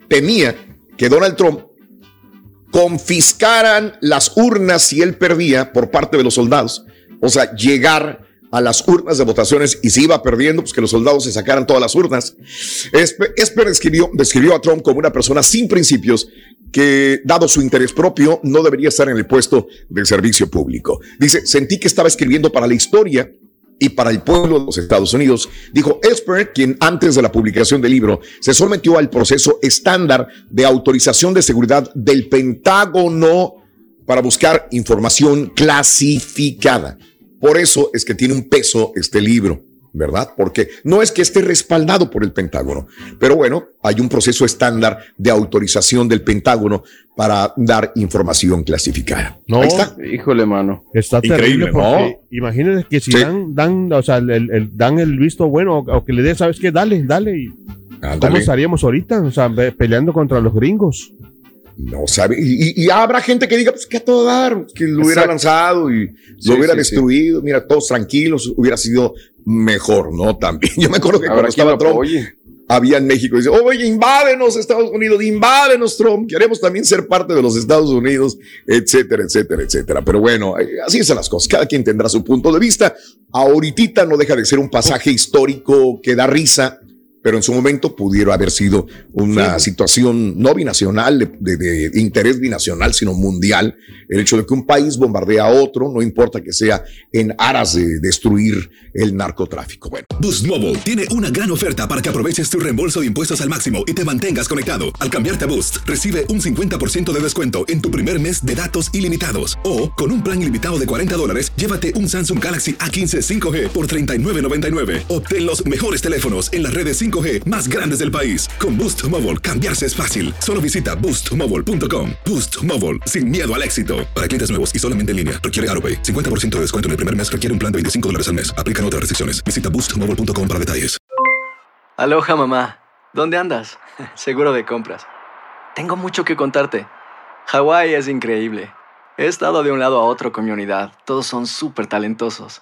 temía que Donald Trump confiscaran las urnas si él perdía por parte de los soldados. O sea, llegar a las urnas de votaciones y si iba perdiendo, pues que los soldados se sacaran todas las urnas. Esper describió, describió a Trump como una persona sin principios que, dado su interés propio, no debería estar en el puesto del servicio público. Dice, sentí que estaba escribiendo para la historia y para el pueblo de los Estados Unidos. Dijo Esper, quien antes de la publicación del libro se sometió al proceso estándar de autorización de seguridad del Pentágono para buscar información clasificada. Por eso es que tiene un peso este libro, ¿verdad? Porque no es que esté respaldado por el Pentágono, pero bueno, hay un proceso estándar de autorización del Pentágono para dar información clasificada. No, Ahí está. Híjole, mano. Está Increíble, terrible porque ¿no? imagínense que si Sí. dan, dan, o sea, el, el- dan el visto bueno o, o que le dé, ¿sabes qué? Dale, dale. Y ¿Cómo estaríamos ahorita? O sea, peleando contra los gringos. No sabe. Y, y- habrá gente que diga, pues que a todo dar, que lo hubiera lanzado y Sí, lo hubiera sí, sí. destruido. Mira, todos tranquilos, hubiera sido mejor, ¿no? También. (laughs) Yo me acuerdo que cuando estaba Trump, apoye. había en México, dice, oye, invádenos Estados Unidos, invádenos Trump, queremos también ser parte de los Estados Unidos, etcétera, etcétera, etcétera. Pero bueno, eh, así son las cosas, cada quien tendrá su punto de vista. Ahorita no deja de ser un pasaje histórico que da risa, pero en su momento pudiera haber sido una situación no binacional, de, de- de interés binacional, sino mundial. El hecho de que un país bombardea a otro, no importa que sea en aras de destruir el narcotráfico. Bueno. Boost Mobile tiene una gran oferta para que aproveches tu reembolso de impuestos al máximo y te mantengas conectado. Al cambiarte a Boost, recibe un 50% de descuento en tu primer mes de datos ilimitados. O, con un plan ilimitado de 40 dólares, llévate un Samsung Galaxy A15 5G por $39.99. Obtén los mejores teléfonos en las redes 5G más grandes del país. Con Boost Mobile, cambiarse es fácil. Solo visita boostmobile.com. Boost Mobile, sin miedo al éxito. Para clientes nuevos y solamente en línea, requiere AroPay. 50% de descuento en el primer mes requiere un plan de 25 dólares al mes. Aplican otras restricciones. Visita boostmobile.com para detalles. Aloha mamá, ¿dónde andas? (laughs) Seguro de compras. Tengo mucho que contarte. Hawái es increíble. He estado de un lado a otro con mi unidad. Todos son súper talentosos.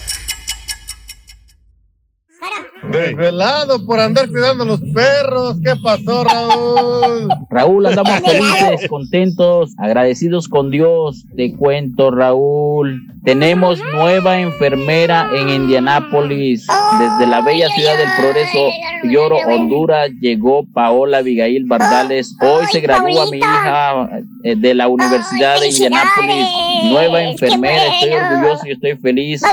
Desvelado por andar cuidando a los perros. ¿Qué pasó, Raúl? Raúl, andamos felices, contentos, agradecidos con Dios. Te cuento, Raúl. Tenemos nueva enfermera en Indianápolis. Desde la bella ciudad del Progreso, Lloro, Honduras, llegó Paola Abigail Bardales. Hoy se gradúa mi hija eh, de la Universidad de Indianápolis. Nueva enfermera, estoy orgulloso y estoy feliz.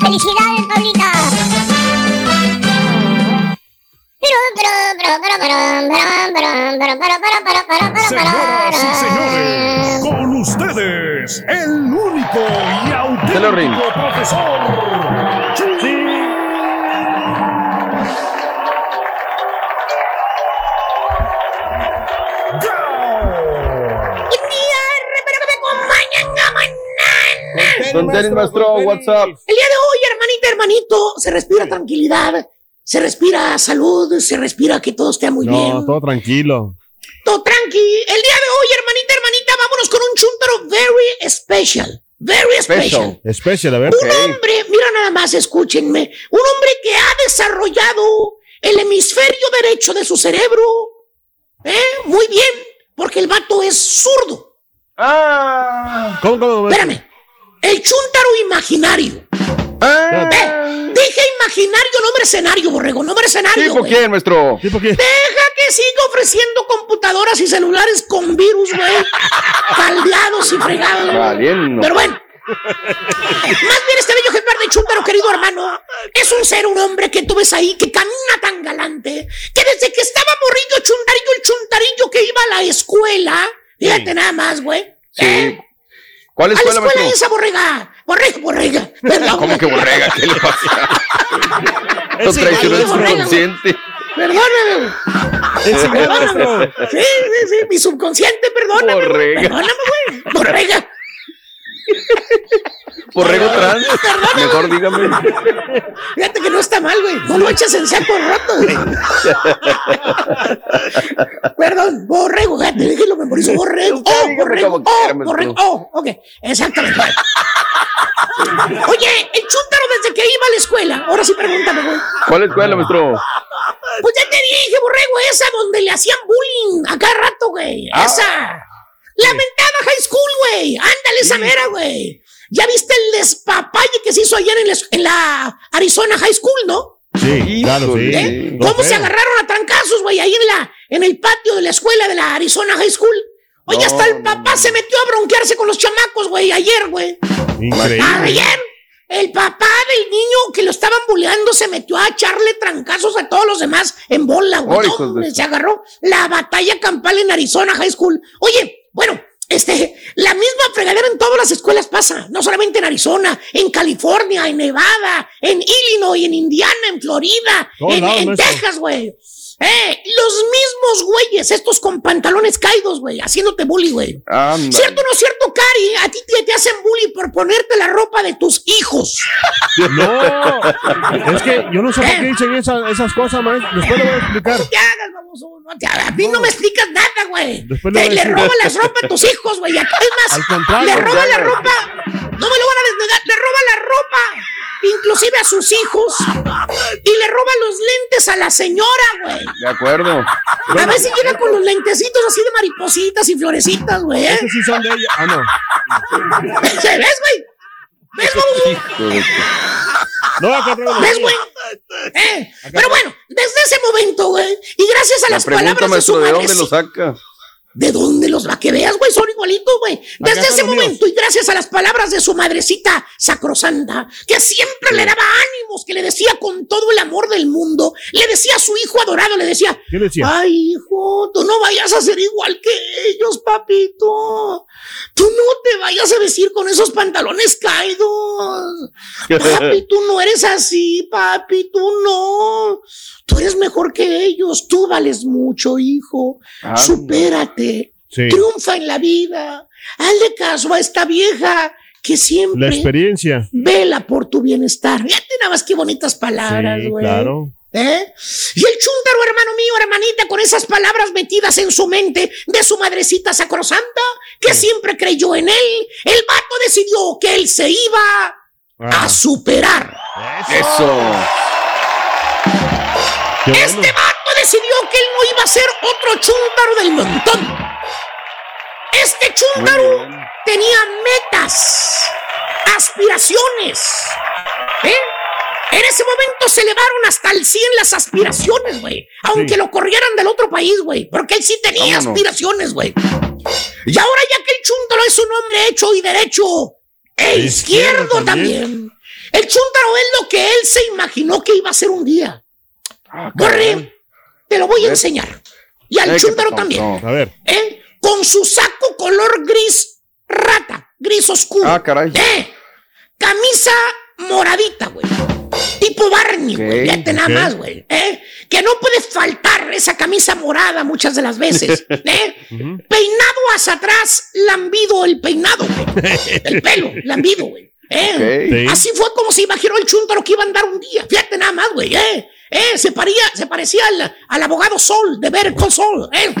¡Felicidades, Pablita! Señoras y señores, con ustedes, el único y auténtico profesor Chuy Don Denis, maestro, WhatsApp. El día de hoy, hermanita, hermanito, se respira tranquilidad, se respira salud, se respira que todo esté muy No, bien. todo tranquilo. Todo tranqui. El día de hoy, hermanita, hermanita, vámonos con un chuntaro very special. Very special. Special, a ver. Un hombre, mira nada más, escúchenme. Un hombre que ha desarrollado el hemisferio derecho de su cerebro. ¿Eh? Muy bien, porque el vato es zurdo. Ah. ¿Cómo, cómo? Espérame. El chúntaro imaginario. Ah. Eh, dije imaginario, nombre escenario, borrego, nombre escenario. ¿Tipo güey. quién, maestro? ¿Tipo quién? Deja que siga ofreciendo computadoras y celulares con virus, güey. caldeados y fregados. güey. Valiendo. Pero bueno. Más bien este bello ejemplar de chúntaro, querido hermano, es un ser, un hombre que tú ves ahí que camina tan galante, que desde que estaba morrido chuntarillo, el chuntarillo que iba a la escuela, ¿eh? Fíjate nada más, güey. Sí. ¿Cuál ¿A la escuela, escuela maestro? esa borrega? Borrega, borrega. Perdón. ¿Cómo que borrega? ¿Qué le pasa? Lo Es traicionó güey. subconsciente. Perdóname. Maestro. Sí, sí, sí. Mi subconsciente, perdóname. Borrega. Perdóname, güey. Borrega. Borrego trans. Mejor dígame. Fíjate que no está mal, güey. No lo eches en saco roto, güey. Perdón, borrego, fíjate, dije lo memorizo, borrego. Oh, borrego, oh, borrego, oh, ok, exactamente. Oye, el chúntaro desde que iba a la escuela, ahora sí pregúntame, güey. ¿Cuál escuela, maestro? Pues ya te dije, borrego, esa donde le hacían bullying a cada rato, güey. Ah. Esa. Lamentada High School, güey. Ándale, esa mera, güey. ¿Ya viste el despapalle que se hizo ayer en la, en la Arizona High School, no? Sí, claro, sí. ¿Eh? ¿Cómo se agarraron a trancazos, güey? Ahí en la, en el patio de la escuela de la Arizona High School. Oye, No, hasta el papá se metió a bronquearse con los chamacos, güey, ayer, güey. Increíble. Ayer, el papá del niño que lo estaban buleando se metió a echarle trancazos a todos los demás en bola, güey. Oh, se agarró la batalla campal en Arizona High School. Oye, bueno, este, la misma fregadera en todas las escuelas pasa, no solamente en Arizona, en California, en Nevada, en Illinois, en Indiana, en Florida, en, en. Texas, güey. Eh, los mismos güeyes, estos con pantalones caídos, güey, haciéndote bully, güey. ¿Cierto o no es cierto, Cari? A ti te, te hacen bully por ponerte la ropa de tus hijos. (laughs) No, es que yo no sé por qué dicen esa- esas cosas, maestro. Después le voy a explicar. No te hagas, baboso. No te hagas. A mí no, me explicas nada, güey. Después Te- voy a Le roban las ropas a tus hijos, güey. Es más, Al contrario. le roban la ropa. No me lo van a desnegar. Le roban la ropa, inclusive a sus hijos. Y le roban los lentes a la señora, güey. De acuerdo. A veces llega con los lentecitos así de maripositas y florecitas, güey. ¿eh? Esos sí son de ella. Ah, no. ¿Se ves, güey? ¿Ves, tu- No, acá ¿Ves, güey? Eh, pero bueno, desde ese momento, güey, y gracias a La las pregunta, palabras de su maestro, ¿de madre. dónde lo saca? ¿De dónde los va que veas, güey? Son igualitos, güey. Desde ese míos. momento y gracias a las palabras de su madrecita sacrosanta, que siempre le daba ánimos, que le decía con todo el amor del mundo, le decía a su hijo adorado, le decía, ¿Qué le decía? ay, hijo, tú no vayas a ser igual que ellos, papito. Tú no te vayas a vestir con esos pantalones caídos. (laughs) Papi, tú no eres así, papi, tú no. Tú eres mejor que ellos, tú vales mucho, hijo. Ah, Supérate, Sí. triunfa en la vida. Hazle caso a esta vieja que La siempre experiencia. vela por tu bienestar. Fíjate nada más qué bonitas palabras, Sí, güey. claro. ¿Eh? Y el chúntaro, hermano mío, hermanita, con esas palabras metidas en su mente de su madrecita sacrosanta, que siempre creyó en él, el vato decidió que él se iba Ah, a superar. Eso. Qué bueno. Este vato decidió que él no iba a ser otro chúntaro del montón. Este chúntaro tenía metas, aspiraciones. ¿Eh? En ese momento se elevaron hasta el 100 las aspiraciones, güey. Aunque Sí. lo corrieran del otro país, güey. Porque él sí tenía Vámonos. aspiraciones, güey. Y ahora ya que el chúntaro es un hombre hecho y derecho, e Izquierdo izquierdo también. también. El chúntaro es lo que él se imaginó que iba a ser un día. Ah, caray. Borre, te lo voy a enseñar. Y al pasó, también. no. A ver. ¿eh? Con su saco color gris rata, gris oscuro. Ah, caray. ¿eh? Camisa moradita, güey. Tipo Barney, güey. Ok, Fíjate nada más, güey. ¿eh? Que no puede faltar esa camisa morada muchas de las veces. (laughs) ¿eh? Peinado hacia atrás, lambido el peinado, güey. (laughs) El pelo, lambido, güey. ¿eh? Así fue como se imaginó el chúntaro que iba a andar un día. Fíjate nada más, güey, ¿eh? ¿Eh? Se, paría, se parecía al, al abogado Sol, de ver con Sol, ¿eh?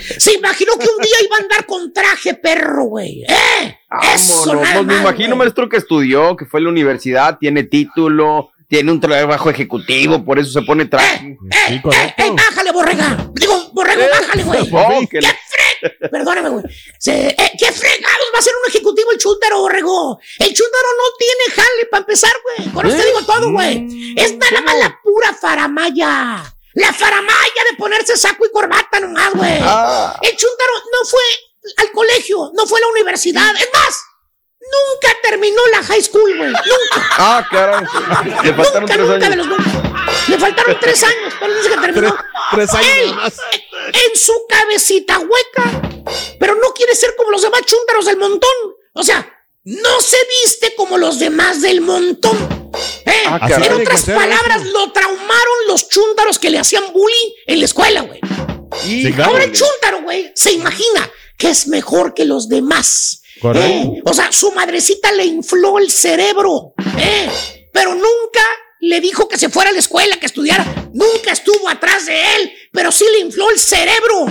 (laughs) se imaginó que un día iba a andar con traje perro, güey, ¿eh? Eso, nada me imagino, güey. maestro, que estudió, que fue a la universidad, tiene título, tiene un trabajo ejecutivo, por eso se pone traje. Eh, Sí, eh, correcto. eh, bájale, borrega. Digo, borrego, bájale, güey. (laughs) Oh, ¡Qué fre... Perdóname, güey. Eh, ¡Qué fregados va a ser un ejecutivo el chúntaro, borrego! El chúntaro no tiene jale para empezar, güey. Con eso te digo todo, güey. Es nada más la pura faramaya. La faramaya de ponerse saco y corbata nomás, güey. Ah. El chúntaro no fue al colegio, no fue a la universidad. Es más, nunca terminó la high school, güey. Nunca. Ah, caray. Le faltaron Nunca, tres nunca de años. los nunca. Le faltaron tres años, pero dice que terminó. Tres años Él, más. en su cabecita hueca, pero no quiere ser como los demás chúntaros del montón. O sea, no se viste como los demás del montón. ¿eh? Ah, caray. en otras palabras, lo traumaron los chúntaros que le hacían bullying en la escuela, güey. Sí, claro. Ahora el chúntaro, güey, se imagina que es mejor que los demás. ¿Eh? O sea, su madrecita le infló el cerebro, ¿eh? pero nunca le dijo que se fuera a la escuela, que estudiara. Nunca estuvo atrás de él, pero sí le infló el cerebro.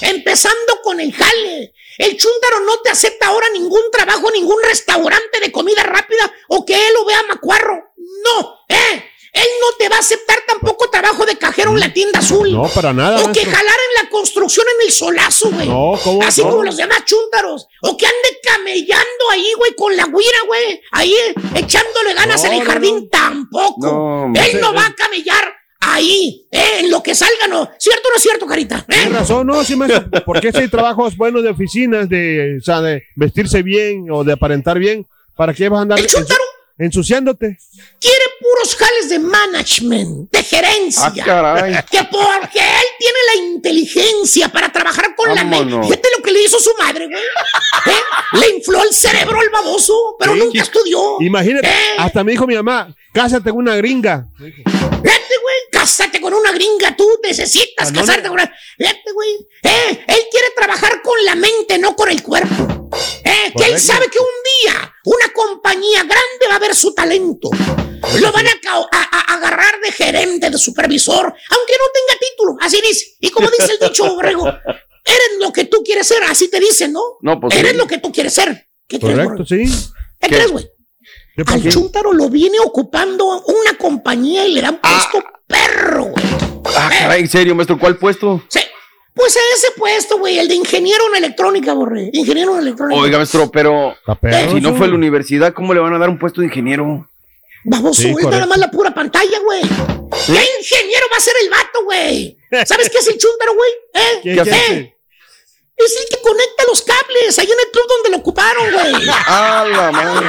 Empezando con el jale. El chúntaro no te acepta ahora ningún trabajo, ningún restaurante de comida rápida o que él lo vea macuarro. No, ¿eh? Él no te va a aceptar tampoco trabajo de cajero en la tienda azul. No, para nada. O que jalar en la construcción en el solazo, güey. No, ¿cómo Así no? como los demás chúntaros. O que ande camellando ahí, güey, con la guira, güey. Ahí eh, echándole ganas No, en el no, jardín. Tampoco. No, Él no. no va a camellar ahí, eh, en lo que salga, ¿no? ¿Cierto o no es cierto, Carita? ¿Eh? Tienes razón, no, sí, maestro. (laughs) Porque si hay trabajos buenos de oficinas, de, o sea, de vestirse bien o de aparentar bien, ¿para qué vas a andar El chúntaro ensuciándote? quiere puros jales de management, de gerencia. Ah, caray. Que porque él tiene la inteligencia para trabajar con la mente. Fíjate lo que le hizo su madre, güey. ¿Eh? Le infló el cerebro al baboso, pero Sí. nunca estudió. Imagínate, ¿Eh? hasta me dijo mi mamá, cásate con una gringa. Fíjate, güey, cásate con una gringa, tú necesitas casarte con una. Fíjate, güey. Eh, él quiere trabajar con la mente, no con el cuerpo. Eh, que él sabe que un día una compañía grande va a ver su talento. Lo van a, ca- a- a agarrar de gerente, de supervisor, aunque no tenga título. Así dice. Y como dice el dicho, borrego, eres lo que tú quieres ser. Así te dicen, ¿no? No, pues Eres sí. lo que tú quieres ser. ¿Qué crees, Correcto, borrego? sí. ¿Qué crees, güey? ¿Qué Al pasó? Chúntaro lo viene ocupando una compañía y le dan puesto perro, güey. Ah, caray, en serio, maestro, ¿cuál puesto? Sí. Pues a ese puesto, güey, el de ingeniero en electrónica, borré. Ingeniero en electrónica. Oiga, maestro, pero perro si no fue a la universidad, ¿cómo le van a dar un puesto de ingeniero? Baboso, Sí, es nada más la pura pantalla, güey. ¿Qué ingeniero va a ser el vato, güey? ¿Sabes qué es el chúntaro, güey? ¿Eh? ¿Qué- ¿Qué qué hace? Es el que conecta los cables ahí en el club donde lo ocuparon, güey. (laughs) Ah, la madre.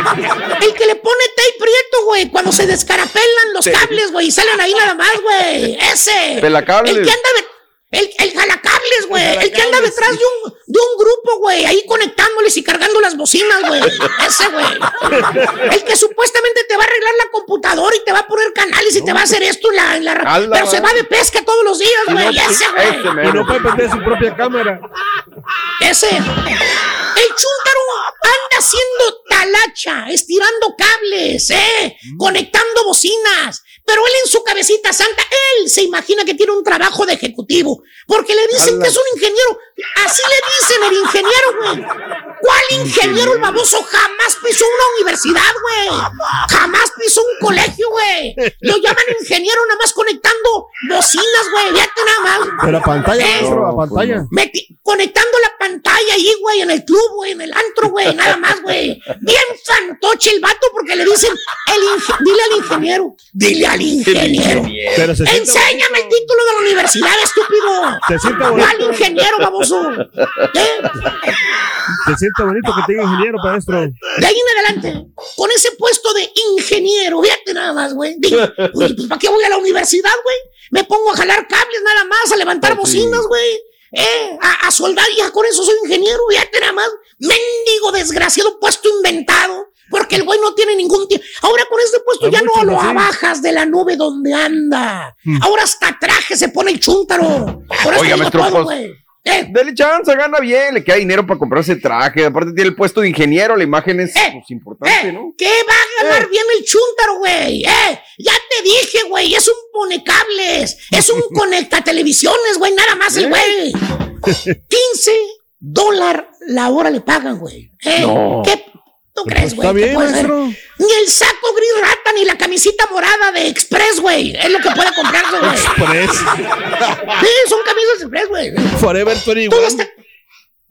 El que le pone tape prieto, güey, cuando se descarapelan los cables, güey, y salen ahí nada más, güey. Ese. Pelacables. El que anda de- El, el jalacables, güey. El, que anda detrás de un, de un grupo, güey. Ahí conectándoles y cargando las bocinas, güey. Ese, güey. El que supuestamente te va a arreglar la computadora y te va a poner canales y te va a hacer esto en la. la- Ala, pero se va de pesca todos los días, güey. no, ese, güey. Y no puede prender su propia cámara. Ese. El chúntaro anda haciendo talacha, estirando cables, ¿eh? Conectando bocinas. Pero él en su cabecita santa, él se imagina que tiene un trabajo de ejecutivo. Porque le dicen Ala. que es un ingeniero. Así le dicen el ingeniero, güey. ¿Cuál ingeniero el baboso jamás pisó una universidad, güey? Jamás pisó un colegio, güey. Lo llaman ingeniero nada más conectando bocinas, güey. Fíjate nada más. Pero pantalla, Eh. No, pues pantalla. Meti- conectando la pantalla ahí, güey, en el club, güey, en el antro, güey, nada más, güey. Bien fantoche el vato porque le dicen, el dile al ingeniero, dile al ingeniero. Pero se siente Enséñame el título de la universidad, estúpido. Se siente ¿Cuál ingeniero, baboso? ¿Eh? Se siente bonito que tenga ingeniero, maestro. De ahí en adelante, con ese puesto de ingeniero, fíjate nada más, güey. Dije, oye, pues ¿para qué voy a la universidad, güey? Me pongo a jalar cables nada más, a levantar sí. bocinas, güey. Eh, a, a soldar y ya con eso soy ingeniero, fíjate nada más. Mendigo desgraciado puesto inventado. Porque el güey no tiene ningún tiempo. Ahora con este puesto Hay ya no lo así. abajas de la nube donde anda. Ahora hasta traje se pone el chúntaro. Por eso Oiga, maestro, puedo, pues, güey. Eh, Dele chance, gana bien, le queda dinero para comprarse traje. Aparte tiene el puesto de ingeniero, la imagen es Eh, pues, importante, Eh, ¿no? ¿Qué va a ganar bien el chúntaro, güey? Eh, ya te dije, güey, es un ponecables, es un (laughs) conecta televisiones, güey, nada más el güey. (laughs) 15 dólares la hora le pagan, güey. Eh, No. ¿Qué tú crees, güey? Está bien, maestro. Ni el saco gris rata, ni la camisita morada de Express, güey. Es lo que puede comprarse, güey. Express. Sí, son camisas de Express, güey. Forever Todo 21. está.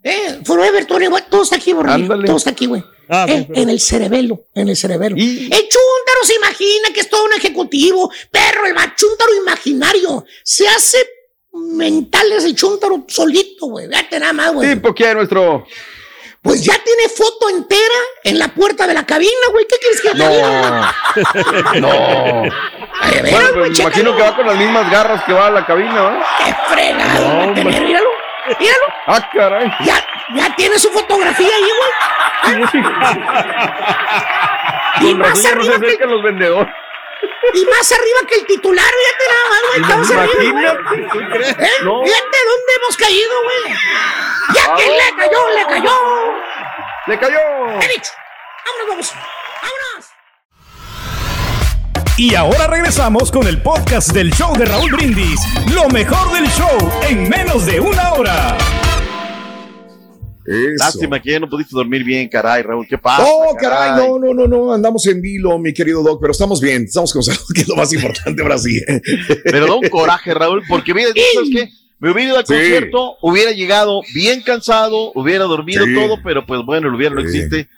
Eh, Forever 21, todo está aquí. Ándale. Todo está aquí, güey. Ah, Eh, en el cerebelo, en el cerebelo. Y- El chúntaro se imagina que es todo un ejecutivo, perro, el chúntaro imaginario. Se hace mentales el chúntaro solito, güey. Fíjate nada más, güey. Tipo que nuestro. Pues ya tiene foto entera en la puerta de la cabina, güey. ¿Qué quieres que te diga? No. (laughs) no. A ver, Bueno, güey, me imagino que va con las mismas garras que va a la cabina, ¿no? Qué fregado, No, tener, hombre. míralo. Míralo. Ah, caray. Ya, ya tiene su fotografía ahí, güey. (laughs) y más ya no se arriba que los vendedores. Y más arriba que el titular, fíjate nada más, güey. Estamos arriba. ¿Eh? No. Fíjate dónde hemos caído, güey. Ya que le cayó, le cayó. ¡Le cayó! Félix, vámonos, vamos. Vámonos. Y ahora regresamos con el podcast del show de Raúl Brindis. Lo mejor del show en menos de una hora. Eso. Lástima que ya no pudiste dormir bien, caray, Raúl. ¿Qué pasa? No, caray, no, no, no, no, andamos en vilo, mi querido Doc, pero estamos bien, estamos con salud, (laughs) que es lo más importante ahora sí. Pero da un coraje, Raúl, porque mira, ¿sabes qué? Me hubiera ido al Sí. concierto, hubiera llegado bien cansado, hubiera dormido Sí. todo, pero pues bueno, el hubiera no existe.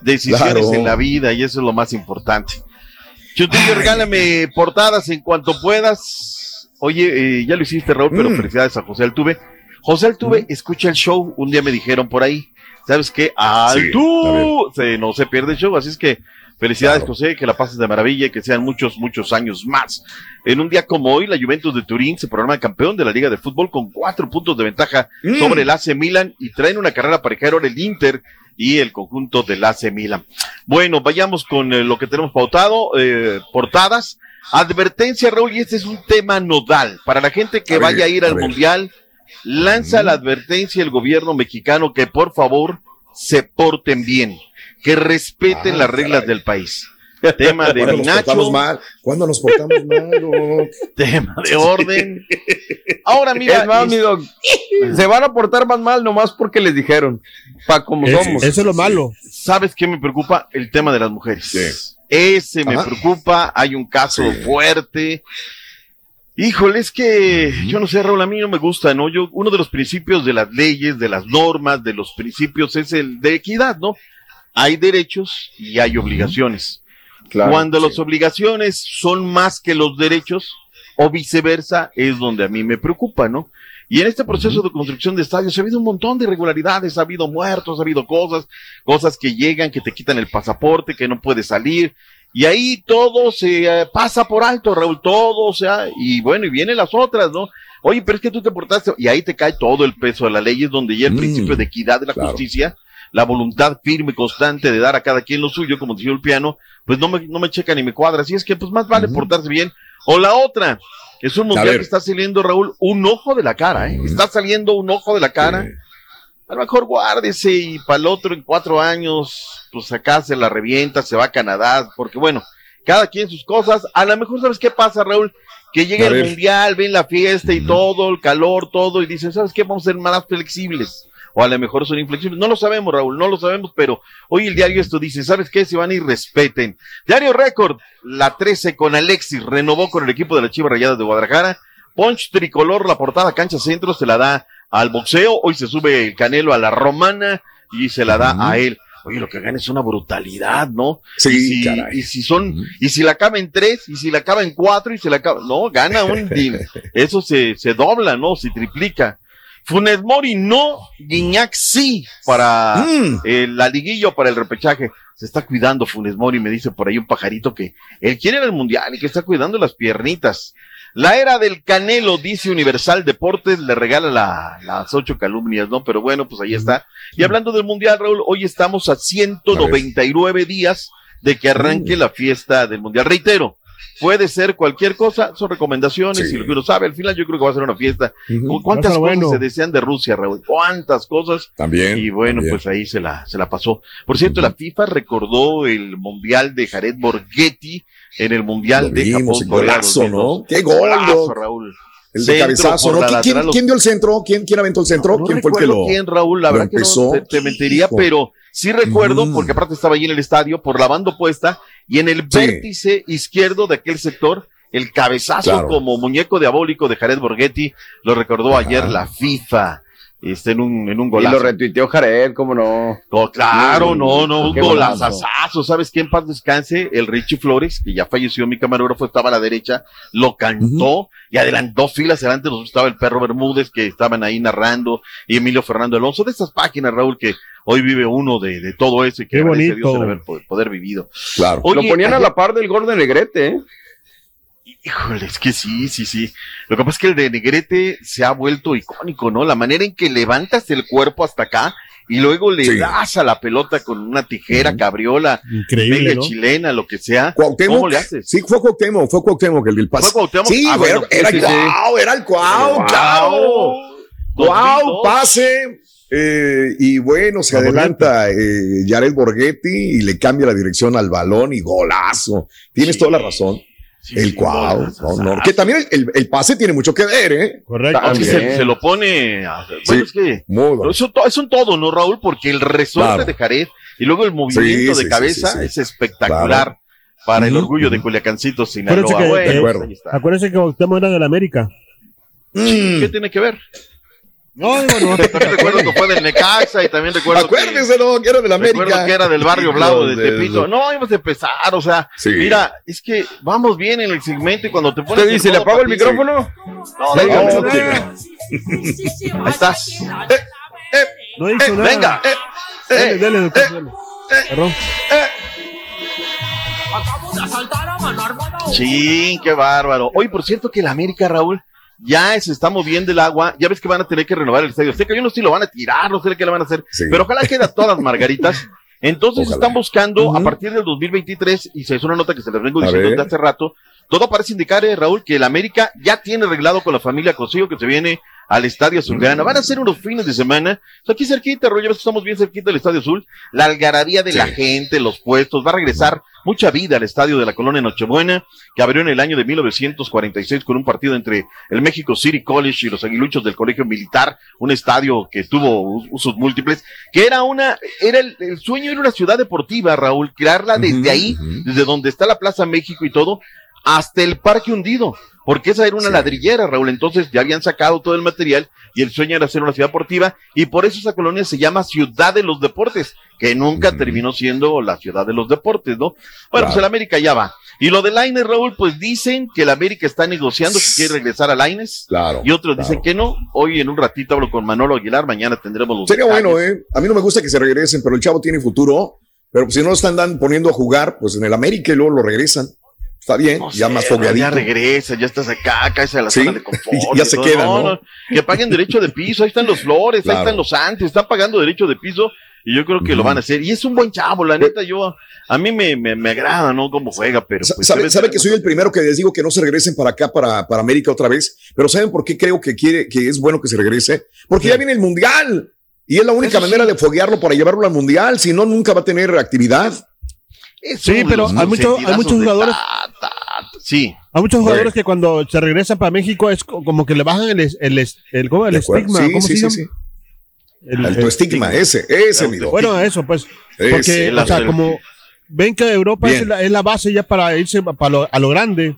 Decisiones Claro. en la vida y eso es lo más importante. Chutillo, regálame portadas en cuanto puedas. Oye, eh, ya lo hiciste, Raúl, pero Mm. felicidades a José Altuve. José Altuve, escucha el show. Un día me dijeron por ahí, ¿sabes qué? ¡Altu! se, no se pierde el show, así es que felicidades, José, que la pases de maravilla y que sean muchos, muchos años más. En un día como hoy, la Juventus de Turín se programa campeón de la Liga de Fútbol con cuatro puntos de ventaja Mm. sobre el AC Milan y traen una carrera parejera ahora el Inter y el conjunto del AC Milan. Bueno, vayamos con eh, lo que tenemos pautado, eh, portadas. Advertencia, Raúl, y este es un tema nodal. Para la gente que A ver, vaya a ir a al ver. Lanza la advertencia el gobierno mexicano que por favor se porten bien, que respeten Ah, las reglas caray. del país. Tema de ¿Cuándo nos mal? ¿Cuándo nos portamos mal? (laughs) Tema de orden. Ahora mira, es más, es- mi doc, se van a portar más mal nomás porque les dijeron. Pa' como Es- somos. eso es lo malo. ¿sabes qué me preocupa? El tema de las mujeres. Sí. Ese me Ajá. preocupa, hay un caso Sí. fuerte. Híjole, es que yo no sé, Raúl, a mí no me gusta, ¿no? Yo, uno de los principios de las leyes, de las normas, de los principios es el de equidad, ¿no? Hay derechos y hay obligaciones. Claro, Cuando las obligaciones son más que los derechos, o viceversa, es donde a mí me preocupa, ¿no? Y en este proceso de construcción de estadios ha habido un montón de irregularidades, ha habido muertos, ha habido cosas, cosas que llegan, que te quitan el pasaporte, que no puedes salir, y ahí todo se eh, pasa por alto, Raúl, todo, o sea, y bueno, y vienen las otras, ¿no? Oye, pero es que tú te portaste, y ahí te cae todo el peso de la ley, es donde ya el Mm, principio de equidad de la claro. justicia, la voluntad firme y constante de dar a cada quien lo suyo, como decía el piano, pues no me, no me checa ni me cuadra, así es que pues más vale portarse bien. O la otra, es un mundial que está saliendo, Raúl, un ojo de la cara, ¿eh? Está saliendo un ojo de la cara. Sí. A lo mejor guárdese y para el otro en cuatro años, pues acá se la revienta, se va a Canadá, porque bueno, cada quien sus cosas. A lo mejor, ¿sabes qué pasa, Raúl? Que llega el mundial, ven la fiesta y todo, el calor, todo, y dicen, ¿sabes qué? Vamos a ser más flexibles. O a lo mejor son inflexibles. No lo sabemos, Raúl, no lo sabemos, pero hoy el diario esto dice, ¿sabes qué? Se van y respeten. Diario Récord, la 13 con Alexis, renovó con el equipo de la Chivas Rayadas de Guadalajara. Punch tricolor, la portada cancha centro se la da al boxeo. Hoy se sube el Canelo a la romana y se la da a él. Oye, lo que gana es una brutalidad, ¿no? Sí, y si, caray. y si son, y si la acaba en tres, y si la acaba en cuatro, y si la acaba, no, gana un. (laughs) Eso se, se dobla, ¿no? Se triplica. Funes Mori no, Guiñac sí, para Mm. eh, la liguilla o para el repechaje. Se está cuidando Funes Mori, me dice por ahí un pajarito que él quiere al mundial y que está cuidando las piernitas. La era del Canelo, dice Universal Deportes, le regala la- las ocho calumnias, ¿no? Pero bueno, pues ahí está. Y hablando del mundial, Raúl, hoy estamos a 199 días de que arranque la fiesta del mundial. Reitero, puede ser cualquier cosa, son recomendaciones Sí. y lo que uno sabe. Al final yo creo que va a ser una fiesta. ¿Cuántas cosas bueno. se desean de Rusia, Raúl? ¿Cuántas cosas? También. Y bueno, también. pues ahí se la, se la pasó. Por cierto, la FIFA recordó el mundial de Jared Borghetti en el mundial de vimos, Japón. golazo, 2002. ¿no? ¡Qué gol, Golazo! Raúl. El de cabezazo, ¿no? ¿Quién, lateral, quién dio el centro? ¿Quién, quién aventó el centro? no ¿Quién fue el que lo, quién, Raúl, la verdad que empezó? no te, te mentiría, Hijo. pero sí recuerdo, Mm. porque aparte estaba allí en el estadio, por la banda opuesta, y en el Sí. vértice izquierdo de aquel sector, el cabezazo Claro. como muñeco diabólico de Jared Borghetti, lo recordó Ajá. ayer la FIFA, este, en un, en un Y golazo. lo retuiteó Jared, cómo no. Oh, claro, no, no, un qué golazazo. ¿Sabes quién paz descanse? El Richie Flores, que ya falleció, mi camarógrafo estaba a la derecha, lo cantó y adelantó filas adelante, nos estaba el perro Bermúdez, que estaban ahí narrando, y Emilio Fernando Alonso, de estas páginas, Raúl, que hoy vive uno de, de todo eso y que Qué a Dios bonito. el haber po- poder vivido. Claro. Oye, lo ponían a la par del gordo Negrete, ¿eh? Híjole, es que sí, sí, sí. Lo que pasa es que el de Negrete se ha vuelto icónico, ¿no? La manera en que levantas el cuerpo hasta acá y luego le Sí. das a la pelota con una tijera, cabriola, Increíble, chilena, lo que sea. Cuauhtémoc. ¿Cómo le haces? Sí, fue Cuauhtémoc, fue Cuauhtémoc el del pase. ¿Fue Cuauhtémoc? Sí, Ah, bueno, era el. Cuau, era el Cuau, claro. Cuau, 2002. pase. eh, y bueno, se adelanta eh, Borghetti y le cambia la dirección al balón y golazo. Tienes toda la razón. El Cuau, no, no, que también el, el- el pase tiene mucho que ver, ¿eh? Correcto. Es que También. se, se lo pone. a- Bueno, es que. Bueno. Es un, to- es un todo, ¿no, Raúl? Porque el resorte Claro. de Jared y luego el movimiento Sí, de sí, cabeza sí, sí, sí. es espectacular Claro. para el orgullo de. Culiacancito, Acuérdense Sinaloa. que, Bueno, que- está. acuérdense que Cuauhtémoc era del América. Mm. ¿Qué tiene que ver? No, digo, no. (laughs) También recuerdo que fue del Necaxa y también recuerdo que, Acuérdese, no, que era de la América. recuerdo que era del barrio Blau de de Tepito. No, íbamos a empezar, o sea, Sí. mira, es que vamos bien en el segmento y cuando te pones. Usted dice, ¿le apago el micrófono? No, no, no. Ahí estás. No hizo Eh, nada. venga, eh, Dale, eh, dale, doctor, eh, dale. eh. Perdón. Sí, qué bárbaro. Oye, por cierto que la América, Raúl, ya se está moviendo el agua. Ya ves que van a tener que renovar el estadio Azteca. Yo no sé si lo van a tirar, no sé qué le van a hacer. Sí. Pero ojalá quede a todas las margaritas. Entonces Ojalá. están buscando a partir del 2023, y se es una nota que se les vengo diciendo desde hace rato, todo parece indicar, eh, Raúl, que el América ya tiene arreglado con la familia Cosillo que se viene al Estadio Azulgrana. Van a ser unos fines de semana. O sea, aquí cerquita, que estamos bien cerquita del Estadio Azul. La algarabía de Sí. la gente, los puestos, va a regresar mucha vida al estadio de la colonia Nochebuena, que abrió en el año de 1946 con un partido entre el México City College y los aguiluchos del Colegio Militar, un estadio que tuvo us- usos múltiples, que era una, era el, el sueño era una ciudad deportiva, Raúl, crearla desde ahí, desde donde está la Plaza México y todo, hasta el Parque Hundido, porque esa era una Sí. ladrillera, Raúl, entonces ya habían sacado todo el material y el sueño era hacer una ciudad deportiva y por eso esa colonia se llama Ciudad de los Deportes, que nunca terminó siendo la Ciudad de los Deportes, ¿no? Bueno, pues el América ya va. Y lo de Laines, Raúl, pues dicen que el América está negociando que quiere regresar a Laines. Claro. Y otros claro. dicen que no. Hoy en un ratito hablo con Manolo Aguilar, mañana tendremos los Sería detalles. bueno, ¿eh? A mí no me gusta que se regresen, pero el chavo tiene futuro. Pero si no lo están dan- poniendo a jugar, pues en el América y luego lo regresan. Está bien, No ya sé, más fogueadito. Ya regresa, ya estás acá, caes a la Sí, zona de (laughs) confort. ya se todo. queda, ¿no? Que paguen derecho de piso, ahí están los Flores, ahí están los Santos, están pagando derecho de piso y yo creo que lo van a hacer. Y es un buen chavo, la neta, yo, a mí me, me, me agrada, ¿no? Cómo juega, pero pues, ¿Sabe, que soy el primero que les digo que no se regresen para acá, para, para América otra vez? Pero ¿saben por qué creo que quiere, que es bueno que se regrese? Porque ya viene el Mundial. Y es la única Eso manera sí. de foguearlo para llevarlo al Mundial. Si no, nunca va a tener actividad. Es Sí, pero hay mucho- hay muchos jugadores- ta, ta, ta. Sí, Hay muchos jugadores que cuando se regresan para México es co- como que le bajan el, el, el, ¿cómo? el ¿De acuerdo? estigma. Sí, ¿Cómo sí, se sí, llama? sí. El- El, el- tu estigma, ese, ese, El- mi. Bueno, eso, pues. Ese, Porque, el o sea, como ven que Europa es la, es la base ya para irse para lo- a lo grande,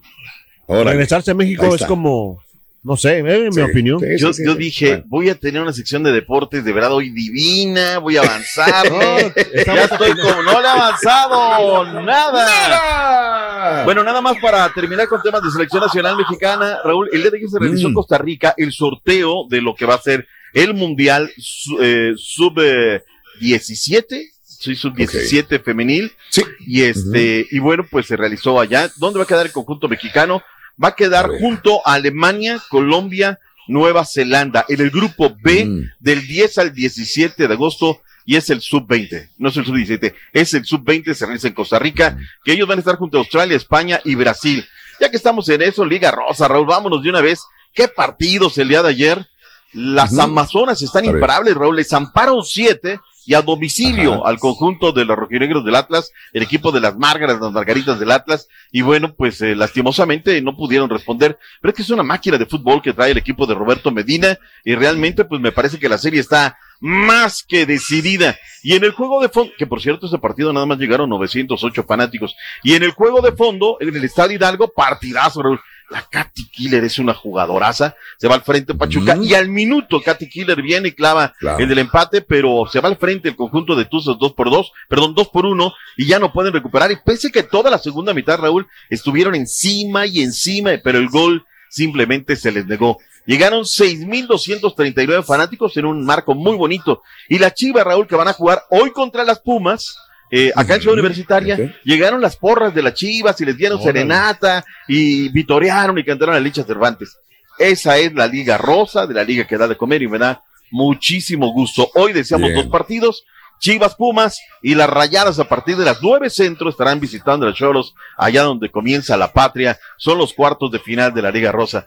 Órale. regresarse a México es como, no sé, eh, en mi opinión. sí, sí, yo, sí, yo sí. dije, Bueno. voy a tener una sección de deportes de verdad hoy divina, voy a avanzar. (laughs) No, ya estamos- estoy como, no le he avanzado nada. Bueno, nada más para terminar con temas de selección nacional mexicana, Raúl, el día de ayer se realizó en Mm. Costa Rica el sorteo de lo que va a ser el Mundial su- eh, sub eh, 17, sí, sub 17 femenil, Sí. y este, y bueno, pues se realizó allá. ¿Dónde va a quedar el conjunto mexicano? Va a quedar A junto a Alemania, Colombia, Nueva Zelanda, en el grupo B Mm. del 10 al 17 de agosto, y es el sub-20, no es el sub-17, es el sub-20, se realiza en Costa Rica, que ellos van a estar junto a Australia, España y Brasil. Ya que estamos en eso, Liga Rosa, Raúl, vámonos de una vez. ¿Qué partidos el día de ayer? Las. Amazonas están imparables, Raúl, les amparon siete y a domicilio Ajá. al conjunto de los rojinegros del Atlas, el equipo de las Márgaras, las Margaritas del Atlas, y bueno, pues eh, lastimosamente no pudieron responder, pero es que es una máquina de fútbol que trae el equipo de Roberto Medina, y realmente pues me parece que la serie está más que decidida. Y en el juego de fondo, que por cierto ese partido nada más llegaron 908 fanáticos, y en el juego de fondo, en el Estadio Hidalgo, partidazo, Raúl. La Katy Killer es una jugadoraza, se va al frente Pachuca, y al minuto Katy Killer viene y clava Claro. el del empate, pero se va al frente el conjunto de Tuzos dos por dos, perdón, dos por uno, y ya no pueden recuperar. Y pese que toda la segunda mitad, Raúl, estuvieron encima y encima, pero el gol simplemente se les negó. Llegaron 6.239 fanáticos en un marco muy bonito. Y la Chiva, Raúl, que van a jugar hoy contra las Pumas, eh, acá en Ciudad Universitaria, llegaron las porras de las chivas y les dieron Órale. serenata y vitorearon y cantaron a Licha Cervantes. Esa es la Liga Rosa, de la Liga que da de comer y me da muchísimo gusto. Hoy deseamos Bien. dos partidos. Chivas Pumas y las Rayadas a partir de las nueve centros estarán visitando a los Choros allá donde comienza la patria. Son los cuartos de final de la Liga Rosa.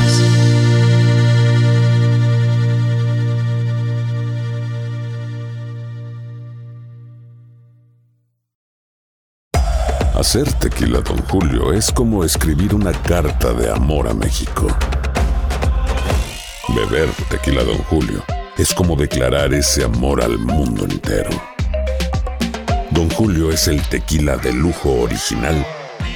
Hacer tequila, Don Julio, es como escribir una carta de amor a México. Beber tequila, Don Julio, es como declarar ese amor al mundo entero. Don Julio es el tequila de lujo original,